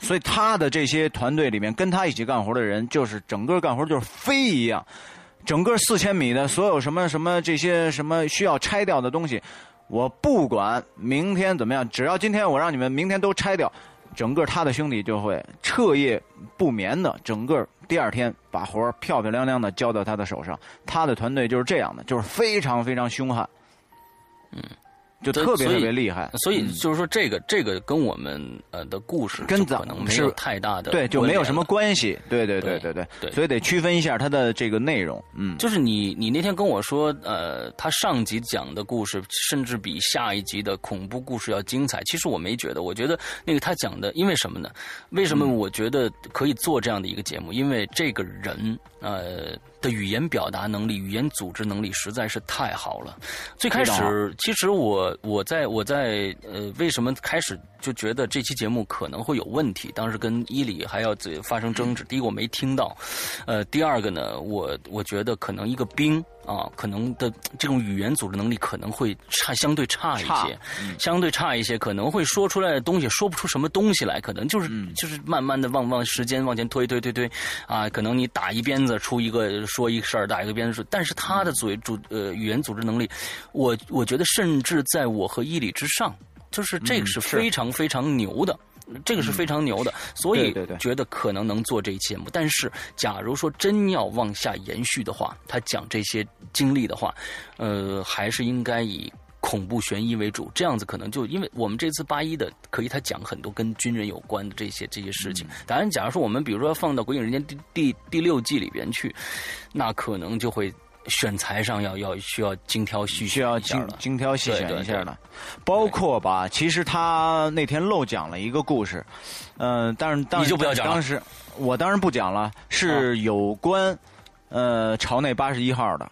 所以他的这些团队里面，跟他一起干活的人，就是整个干活就是飞一样。整个四千米的所有什么什么这些什么需要拆掉的东西，我不管明天怎么样，只要今天我让你们明天都拆掉，整个他的兄弟就会彻夜不眠的，整个第二天把活漂漂亮亮的交到他的手上。他的团队就是这样的，就是非常非常凶悍，嗯，就特别特别厉害。所以就是说，这个这个跟我们呃的故事跟可能没有太大的对，就没有什么关系。对对对对对，所以得区分一下它的这个内容。嗯，就是你你那天跟我说，呃，他上集讲的故事甚至比下一集的恐怖故事要精彩。其实我没觉得，我觉得那个他讲的，因为什么呢？为什么我觉得可以做这样的一个节目？因为这个人呃。的语言表达能力、语言组织能力实在是太好了。最开始，其实我我在我在呃，为什么开始就觉得这期节目可能会有问题？当时跟伊里还要发生争执。第一个我没听到，呃，第二个呢，我我觉得可能一个兵。啊，可能的这种语言组织能力可能会差，相对差一些，相对差一些，可能会说出来的东西说不出什么东西来，可能就是就是慢慢的往往时间往前推推推推，啊，可能你打一鞭子出一个说一个事儿，打一个鞭子，但是他的嘴组呃语言组织能力，我我觉得甚至在我和伊里之上，就是这个是非常非常牛的。这个是非常牛的，所以觉得可能能做这一期节目。但是，假如说真要往下延续的话，他讲这些经历的话，呃，还是应该以恐怖悬疑为主。这样子可能就因为我们这次八一的，可以他讲很多跟军人有关的这些这些事情。当然，假如说我们比如说放到《鬼影人间》第第第六季里边去，那可能就会。选材上要要需要精挑细选，需要精精挑细选一下的，包括吧。其实他那天漏讲了一个故事，嗯，但是当你就不要讲当时我当然不讲了，是有关呃朝内八十一号的。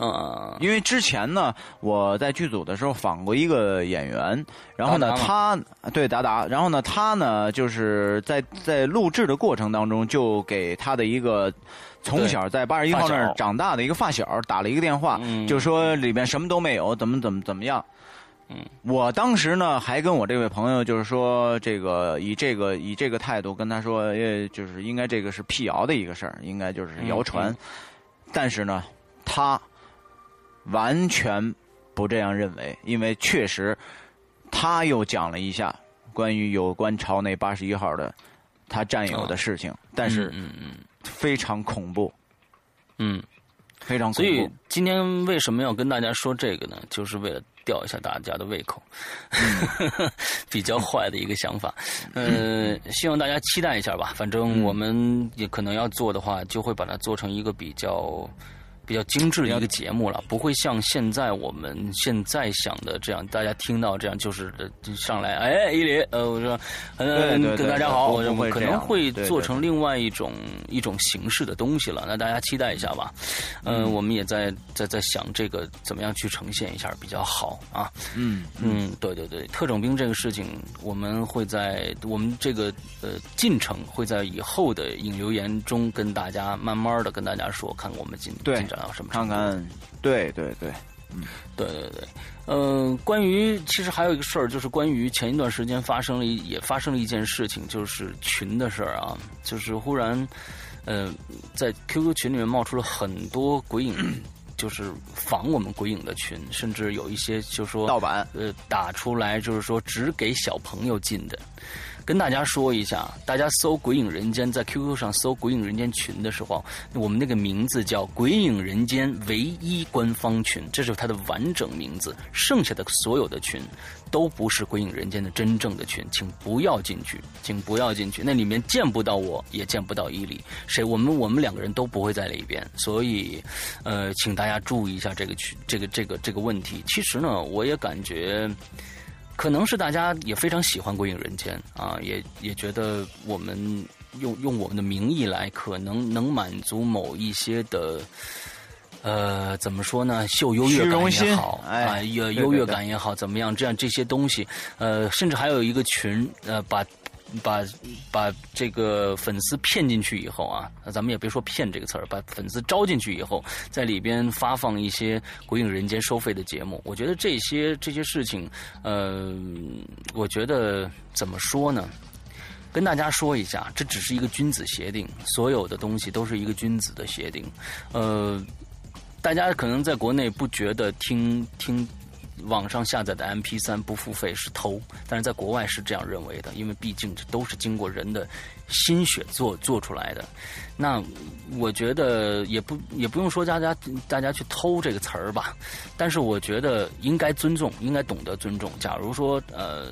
嗯，因为之前呢，我在剧组的时候访过一个演员，然后呢，他对达达，然后呢，他呢就是在在录制的过程当中，就给他的一个从小在八十一号那儿长大的一个发小打了一个电话，就说里面什么都没有，怎么怎么怎么样。嗯，我当时呢还跟我这位朋友就是说，这个以这个以这个态度跟他说，呃，就是应该这个是辟谣的一个事儿，应该就是谣传，但是呢，他。完全不这样认为，因为确实，他又讲了一下关于有关朝内八十一号的他战友的事情，但是嗯嗯，非常恐怖，嗯，非常恐怖。所以今天为什么要跟大家说这个呢？就是为了吊一下大家的胃口，比较坏的一个想法。呃，希望大家期待一下吧。反正我们也可能要做的话，就会把它做成一个比较。比较精致的一个节目了，不会像现在我们现在想的这样，大家听到这样就是上来，哎，伊林，呃，我说，嗯，跟大家好，我我可能会做成另外一种一种形式的东西了，那大家期待一下吧。嗯，我们也在在在想这个怎么样去呈现一下比较好啊。嗯嗯，对对对，特种兵这个事情，我们会在我们这个呃进程会在以后的引留言中跟大家慢慢的跟大家说，看我们进进展。什么？看看，对对对，嗯，对对对，嗯，关于其实还有一个事儿，就是关于前一段时间发生了也发生了一件事情，就是群的事儿啊，就是忽然，呃，在 QQ 群里面冒出了很多鬼影，就是仿我们鬼影的群，甚至有一些就说盗版，呃，打出来就是说只给小朋友进的。跟大家说一下，大家搜“鬼影人间”在 QQ 上搜“鬼影人间群”的时候，我们那个名字叫“鬼影人间唯一官方群”，这是它的完整名字。剩下的所有的群都不是“鬼影人间”的真正的群，请不要进去，请不要进去。那里面见不到我，也见不到伊犁，谁我们我们两个人都不会在里边。所以，呃，请大家注意一下这个群，这个这个这个问题。其实呢，我也感觉。可能是大家也非常喜欢《鬼影人间》啊，也也觉得我们用用我们的名义来，可能能满足某一些的，呃，怎么说呢？秀优越感也好啊，优优越感也好，怎么样？这样这些东西，呃，甚至还有一个群，呃，把。把把这个粉丝骗进去以后啊，那咱们也别说骗这个词儿，把粉丝招进去以后，在里边发放一些《鬼影人间》收费的节目，我觉得这些这些事情，呃，我觉得怎么说呢？跟大家说一下，这只是一个君子协定，所有的东西都是一个君子的协定。呃，大家可能在国内不觉得听听。网上下载的 MP 三不付费是偷，但是在国外是这样认为的，因为毕竟这都是经过人的心血做做出来的。那我觉得也不也不用说大家大家去偷这个词儿吧，但是我觉得应该尊重，应该懂得尊重。假如说呃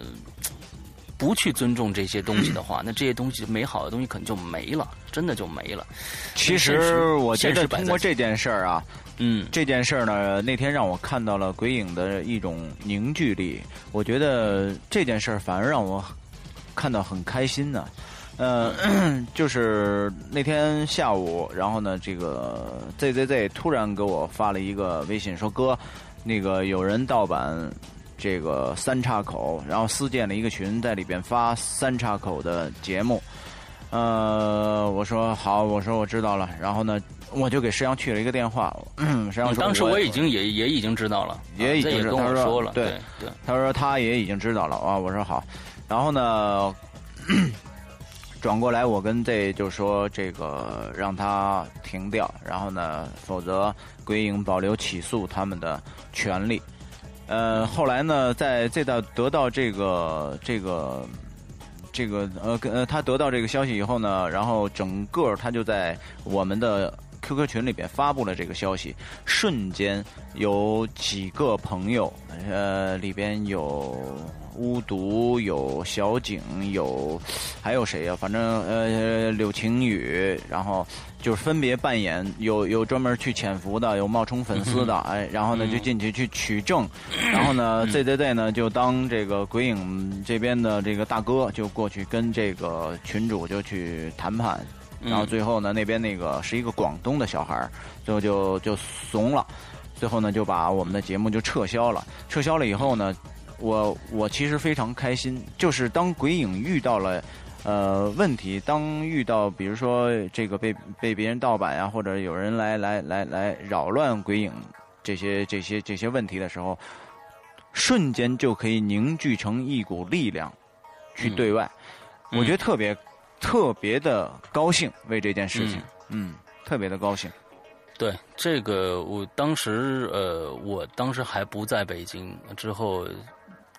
不去尊重这些东西的话，那这些东西美好的东西可能就没了，真的就没了。其实我觉得通过这件事儿啊。嗯，这件事儿呢，那天让我看到了鬼影的一种凝聚力。我觉得这件事儿反而让我看到很开心呢。呃，就是那天下午，然后呢，这个 ZZZ 突然给我发了一个微信，说哥，那个有人盗版这个三岔口，然后私建了一个群，在里边发三岔口的节目。呃，我说好，我说我知道了，然后呢。我就给石阳去了一个电话，石阳说：“当时我已经也也已经知道了，也已经跟我说了，对对。他说他也已经知道了啊。我说好，然后呢，转过来我跟 Z 就说这个让他停掉，然后呢，否则鬼影保留起诉他们的权利。呃，后来呢，在 Z 到得到这个这个这个呃呃，他得到这个消息以后呢，然后整个他就在我们的。QQ 群里边发布了这个消息，瞬间有几个朋友，呃，里边有巫毒，有小景，有还有谁呀？反正呃，柳晴雨，然后就是分别扮演，有有专门去潜伏的，有冒充粉丝的，哎，然后呢就进去去取证，然后呢 ZZZ 呢就当这个鬼影这边的这个大哥，就过去跟这个群主就去谈判。然后最后呢，那边那个是一个广东的小孩最后就就怂了，最后呢就把我们的节目就撤销了。撤销了以后呢，我我其实非常开心，就是当鬼影遇到了呃问题，当遇到比如说这个被被别人盗版呀，或者有人来来来来扰乱鬼影这些这些这些问题的时候，瞬间就可以凝聚成一股力量去对外，我觉得特别。特别的高兴为这件事情，嗯，特别的高兴。对这个，我当时呃，我当时还不在北京，之后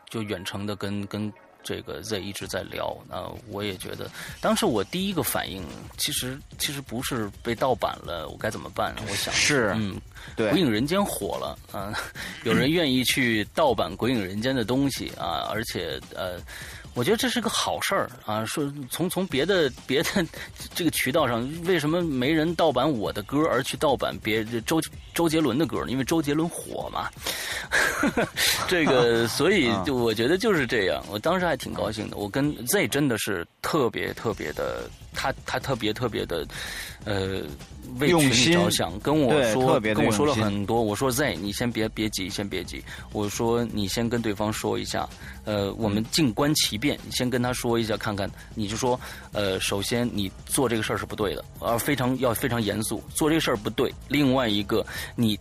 就远程的跟跟这个 Z 一直在聊。那我也觉得，当时我第一个反应，其实其实不是被盗版了，我该怎么办？我想是，嗯，对，《鬼影人间》火了啊，有人愿意去盗版《鬼影人间》的东西啊，而且呃。我觉得这是个好事儿啊！说从从别的别的这个渠道上，为什么没人盗版我的歌，而去盗版别周周杰伦的歌呢？因为周杰伦火嘛。这个，所以就我觉得就是这样。我当时还挺高兴的。我跟 Z 真的是特别特别的，他他特别特别的，呃。为群里着想，跟我说，跟我说了很多。我说 Z，你先别别急，先别急。我说你先跟对方说一下，呃，我们静观其变，你先跟他说一下，看看。你就说，呃，首先你做这个事儿是不对的，而非常要非常严肃，做这个事儿不对。另外一个，你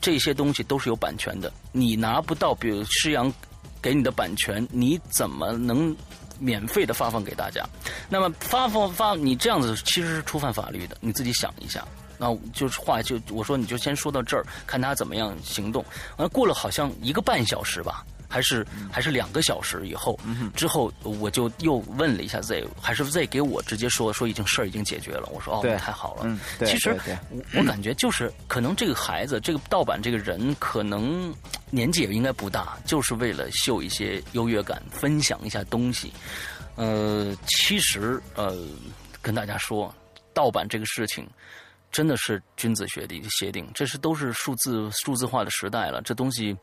这些东西都是有版权的，你拿不到，比如施阳给你的版权，你怎么能？免费的发放给大家，那么发放发你这样子其实是触犯法律的，你自己想一下。那就是话就我说你就先说到这儿，看他怎么样行动。完过了好像一个半小时吧。还是还是两个小时以后，之后我就又问了一下 Z，还是 Z 给我直接说说已经事儿已经解决了。我说哦，太好了。其实我我感觉就是可能这个孩子，这个盗版这个人可能年纪也应该不大，就是为了秀一些优越感，分享一下东西。呃，其实呃，跟大家说，盗版这个事情真的是君子协定协定，这是都是数字数字化的时代了，这东西。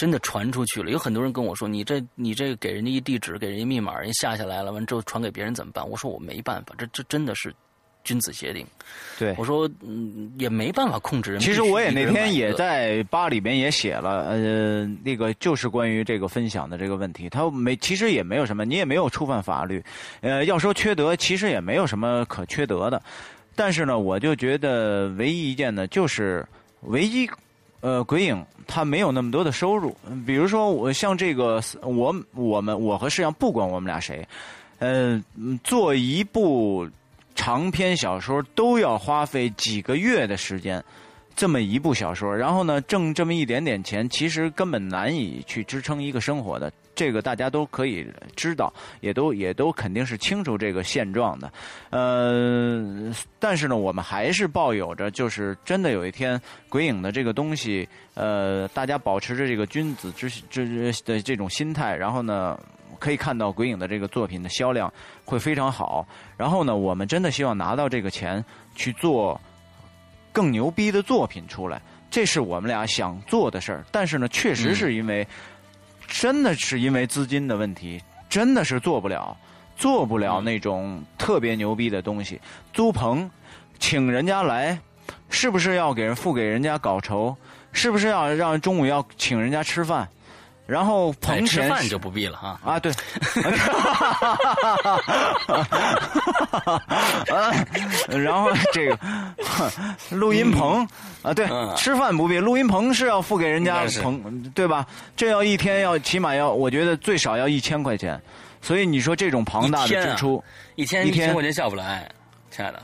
真的传出去了，有很多人跟我说：“你这你这给人家一地址，给人家密码，人下下来了，完之后传给别人怎么办？”我说：“我没办法，这这真的是君子协定。”对，我说：“嗯，也没办法控制人。”其实我也那天也在吧里边也写了，呃，那个就是关于这个分享的这个问题，他没其实也没有什么，你也没有触犯法律，呃，要说缺德，其实也没有什么可缺德的，但是呢，我就觉得唯一一件呢，就是唯一。呃，鬼影他没有那么多的收入，比如说我像这个，我我们我和世阳，不管我们俩谁，呃，做一部长篇小说都要花费几个月的时间，这么一部小说，然后呢，挣这么一点点钱，其实根本难以去支撑一个生活的。这个大家都可以知道，也都也都肯定是清楚这个现状的。呃，但是呢，我们还是抱有着，就是真的有一天鬼影的这个东西，呃，大家保持着这个君子之之的这种心态，然后呢，可以看到鬼影的这个作品的销量会非常好。然后呢，我们真的希望拿到这个钱去做。更牛逼的作品出来，这是我们俩想做的事儿。但是呢，确实是因为，真的是因为资金的问题，真的是做不了，做不了那种特别牛逼的东西。租棚，请人家来，是不是要给人付给人家稿酬？是不是要让中午要请人家吃饭？然后棚吃饭就不必了啊。啊对，然后这个录音棚啊对，吃饭不必，录音棚是要付给人家棚对吧？这要一天要起码要，我觉得最少要一千块钱，所以你说这种庞大的支出，一千块钱下不来，亲爱的，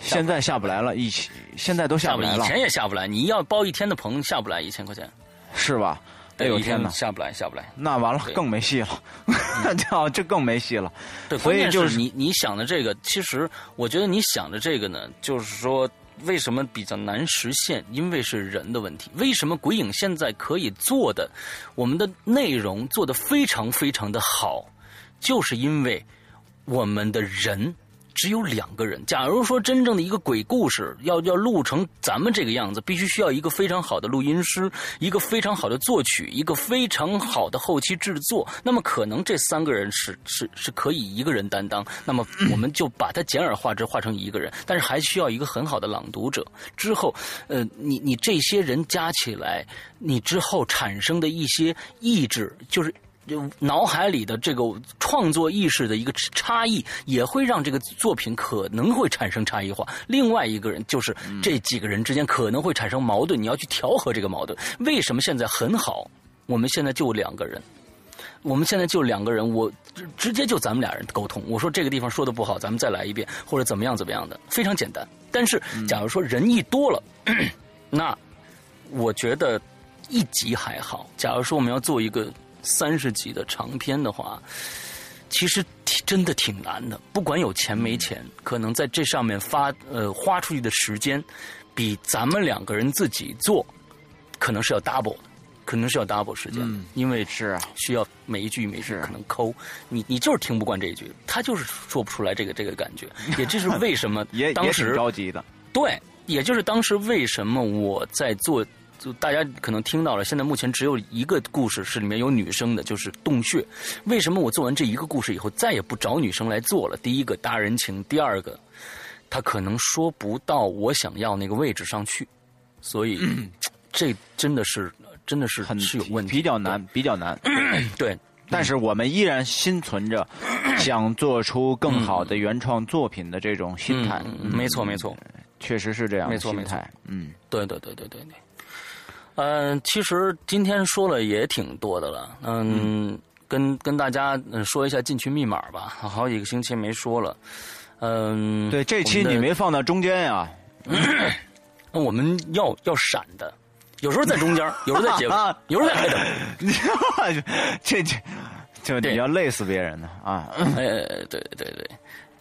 现在下不来了，一现在都下不来了，以前也下不来，你要包一天的棚下不来一千块钱，是吧？哎呦天哪，下不来，下不来，那完了，更没戏了，这这更没戏了。对，所以就是你你想的这个，其实我觉得你想的这个呢，就是说为什么比较难实现？因为是人的问题。为什么鬼影现在可以做的，我们的内容做的非常非常的好，就是因为我们的人。只有两个人。假如说真正的一个鬼故事要要录成咱们这个样子，必须需要一个非常好的录音师，一个非常好的作曲，一个非常好的后期制作。那么可能这三个人是是是可以一个人担当。那么我们就把它简而化之，化成一个人。但是还需要一个很好的朗读者。之后，呃，你你这些人加起来，你之后产生的一些意志，就是。就脑海里的这个创作意识的一个差异，也会让这个作品可能会产生差异化。另外一个人就是这几个人之间可能会产生矛盾，你要去调和这个矛盾。为什么现在很好？我们现在就两个人，我们现在就两个人，我直接就咱们俩人沟通。我说这个地方说的不好，咱们再来一遍，或者怎么样怎么样的，非常简单。但是假如说人一多了，那我觉得一集还好。假如说我们要做一个。三十集的长篇的话，其实挺真的挺难的。不管有钱没钱，可能在这上面发呃花出去的时间，比咱们两个人自己做，可能是要 double 的，可能是要 double 时间。嗯，因为是需要每一句每句可能抠，你你就是听不惯这一句，他就是说不出来这个这个感觉。也这是为什么也当时着急的，对，也就是当时为什么我在做。就大家可能听到了，现在目前只有一个故事是里面有女生的，就是洞穴。为什么我做完这一个故事以后再也不找女生来做了？第一个搭人情，第二个，他可能说不到我想要那个位置上去，所以这真的是真的是很是有问题，比较难，比较难。对，但是我们依然心存着想做出更好的原创作品的这种心态。没错，没错，确实是这样的心态。嗯，对对对对对对。嗯，其实今天说了也挺多的了。嗯，跟跟大家说一下进群密码吧，好几个星期没说了。嗯，对，这期你没放到中间呀？那我们要要闪的，有时候在中间，有时候在结尾，有时候在开头。这这就你要累死别人呢啊！哎，对对对，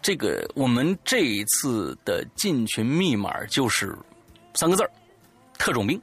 这个我们这一次的进群密码就是三个字儿：特种兵。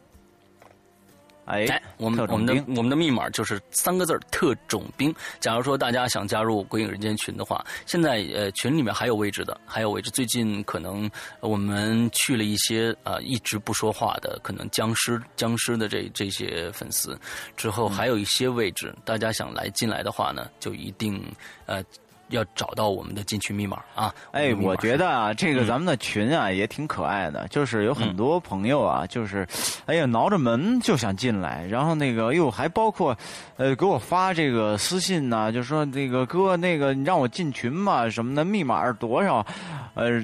哎，我们我们的我们的密码就是三个字特种兵。假如说大家想加入鬼影人间群的话，现在呃群里面还有位置的，还有位置。最近可能我们去了一些啊一直不说话的，可能僵尸僵尸的这这些粉丝，之后还有一些位置，大家想来进来的话呢，就一定呃。要找到我们的进群密码啊！哎，我觉得啊，这个咱们的群啊也挺可爱的，就是有很多朋友啊，就是，哎呀，挠着门就想进来，然后那个又还包括，呃，给我发这个私信呢，就说那个哥，那个你让我进群嘛什么的，密码是多少？呃，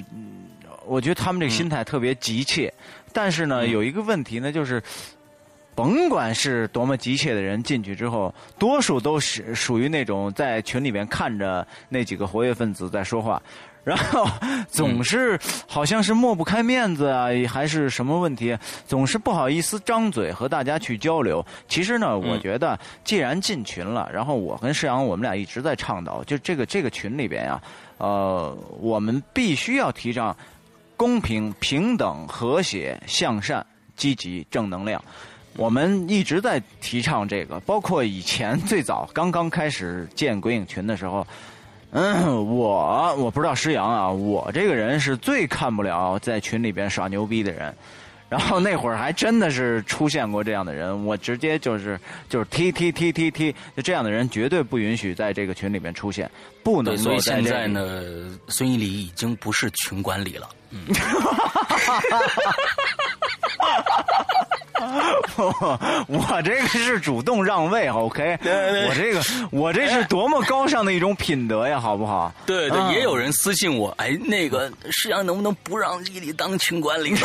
我觉得他们这个心态特别急切，但是呢，有一个问题呢，就是甭管是多么急切的人进去之后，多数都是属于那种在群里边看着那几个活跃分子在说话，然后总是好像是抹不开面子啊，还是什么问题，总是不好意思张嘴和大家去交流。其实呢，我觉得既然进群了，然后我跟世阳我们俩一直在倡导，就这个这个群里边呀，呃，我们必须要提倡公平、平等、和谐、向善、积极、正能量。我们一直在提倡这个，包括以前最早刚刚开始建鬼影群的时候，嗯，我我不知道施阳啊，我这个人是最看不了在群里边耍牛逼的人。然后那会儿还真的是出现过这样的人，我直接就是就是踢踢踢踢踢，就这样的人绝对不允许在这个群里面出现，不能所以现在呢，孙一礼已经不是群管理了。嗯。我这个是主动让位，OK？我这个我这是多么高尚的一种品德呀，好不好？对对，也有人私信我，哎，那个世阳能不能不让丽丽当群管理？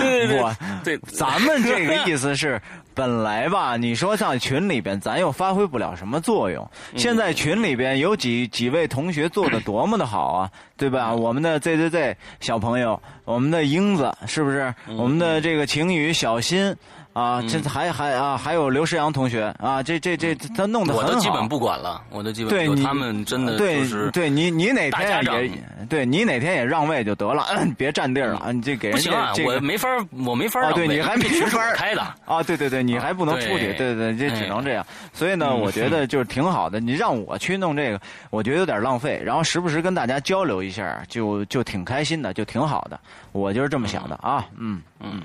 对对我对，咱们这个意思是。本来吧，你说上群里边，咱又发挥不了什么作用。现在群里边有几几位同学做的多么的好啊，对吧？我们的 ZZZ 小朋友，我们的英子，是不是？我们的这个晴雨、小新。啊，这还还啊，还有刘世阳同学啊，这这这他弄得很好。我都基本不管了，我都基本对他们真的对对你你哪天也对你哪天也让位就得了，别占地儿了啊！你这给人家我没法我没法啊！对你还没群开的 啊！对对对，你还不能出去，对对对，这只能这样。所以呢，我觉得 就是挺好的。你让我去弄这个，我觉得有点浪费。然后时不时跟大家交流一下，就就挺开心的，就挺好的。我就是这么想的啊，嗯嗯。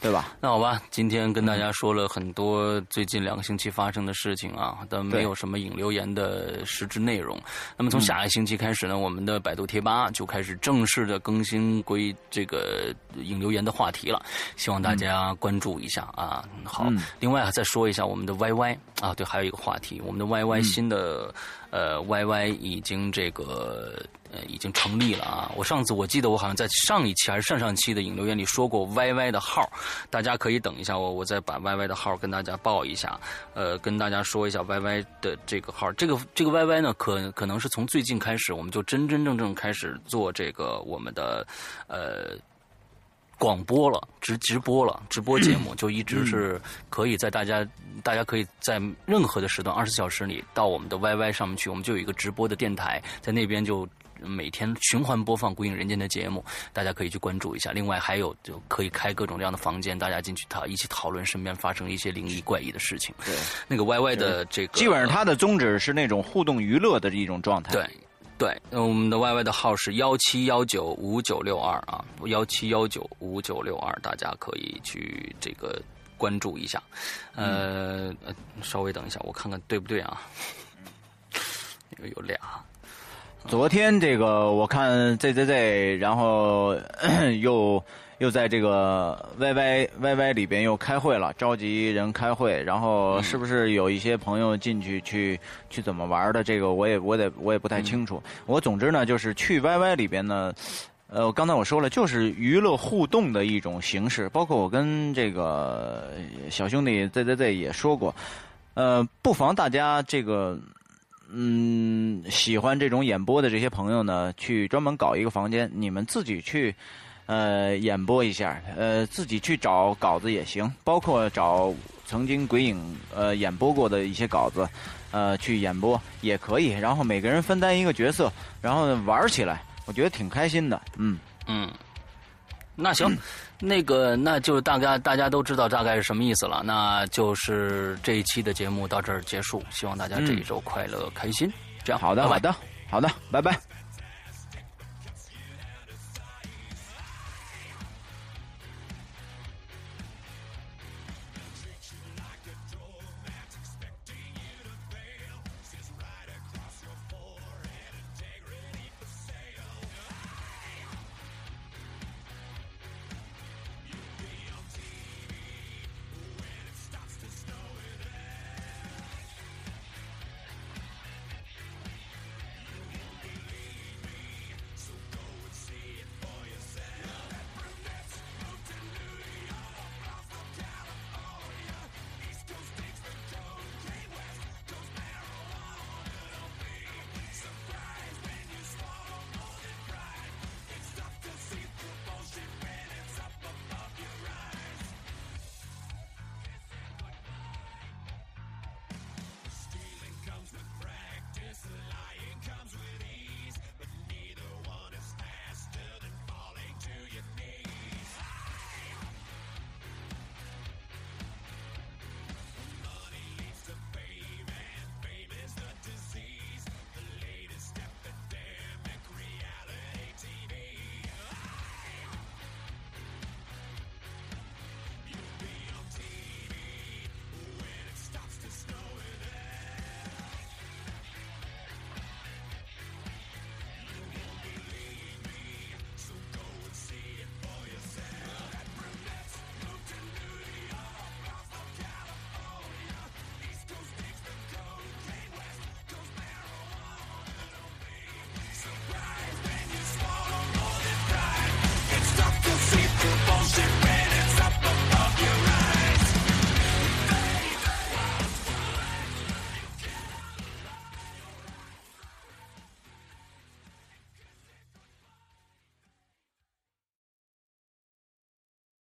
对吧？那好吧，今天跟大家说了很多最近两个星期发生的事情啊，但没有什么引留言的实质内容。那么从下个星期开始呢，我们的百度贴吧就开始正式的更新归这个引留言的话题了，希望大家关注一下啊。好，另外再说一下我们的 YY 啊，对，还有一个话题，我们的 YY 新的呃 YY 已经这个。呃，已经成立了啊！我上次我记得我好像在上一期还是上上期的引流员里说过 YY 的号，大家可以等一下我，我再把 YY 的号跟大家报一下。呃，跟大家说一下 YY 的这个号，这个这个 YY 呢，可可能是从最近开始，我们就真真正正开始做这个我们的呃广播了，直直播了，直播节目就一直是可以在大家大家可以在任何的时段二十四小时里到我们的 YY 上面去，我们就有一个直播的电台，在那边就。每天循环播放《鬼影人间》的节目，大家可以去关注一下。另外还有就可以开各种各样的房间，大家进去讨一起讨论身边发生一些灵异怪异的事情。对，那个 YY 的这个基本上它的宗旨是那种互动娱乐的一种状态。对，对，我们的 YY 的号是幺七幺九五九六二啊，幺七幺九五九六二，大家可以去这个关注一下。呃，稍微等一下，我看看对不对啊？有俩。昨天这个我看 ZZZ，然后 又又在这个 YYYY 里边又开会了，召集人开会，然后是不是有一些朋友进去去去怎么玩的？这个我也我得我也不太清楚。我总之呢，就是去 YY 里边呢，呃，刚才我说了，就是娱乐互动的一种形式。包括我跟这个小兄弟 ZZZ 也说过，呃，不妨大家这个。嗯，喜欢这种演播的这些朋友呢，去专门搞一个房间，你们自己去，呃，演播一下，呃，自己去找稿子也行，包括找曾经鬼影呃演播过的一些稿子，呃，去演播也可以。然后每个人分担一个角色，然后玩起来，我觉得挺开心的。嗯嗯，那行。那个，那就大概大家都知道大概是什么意思了。那就是这一期的节目到这儿结束，希望大家这一周快乐开心。这样，好的，好的，好的，拜拜。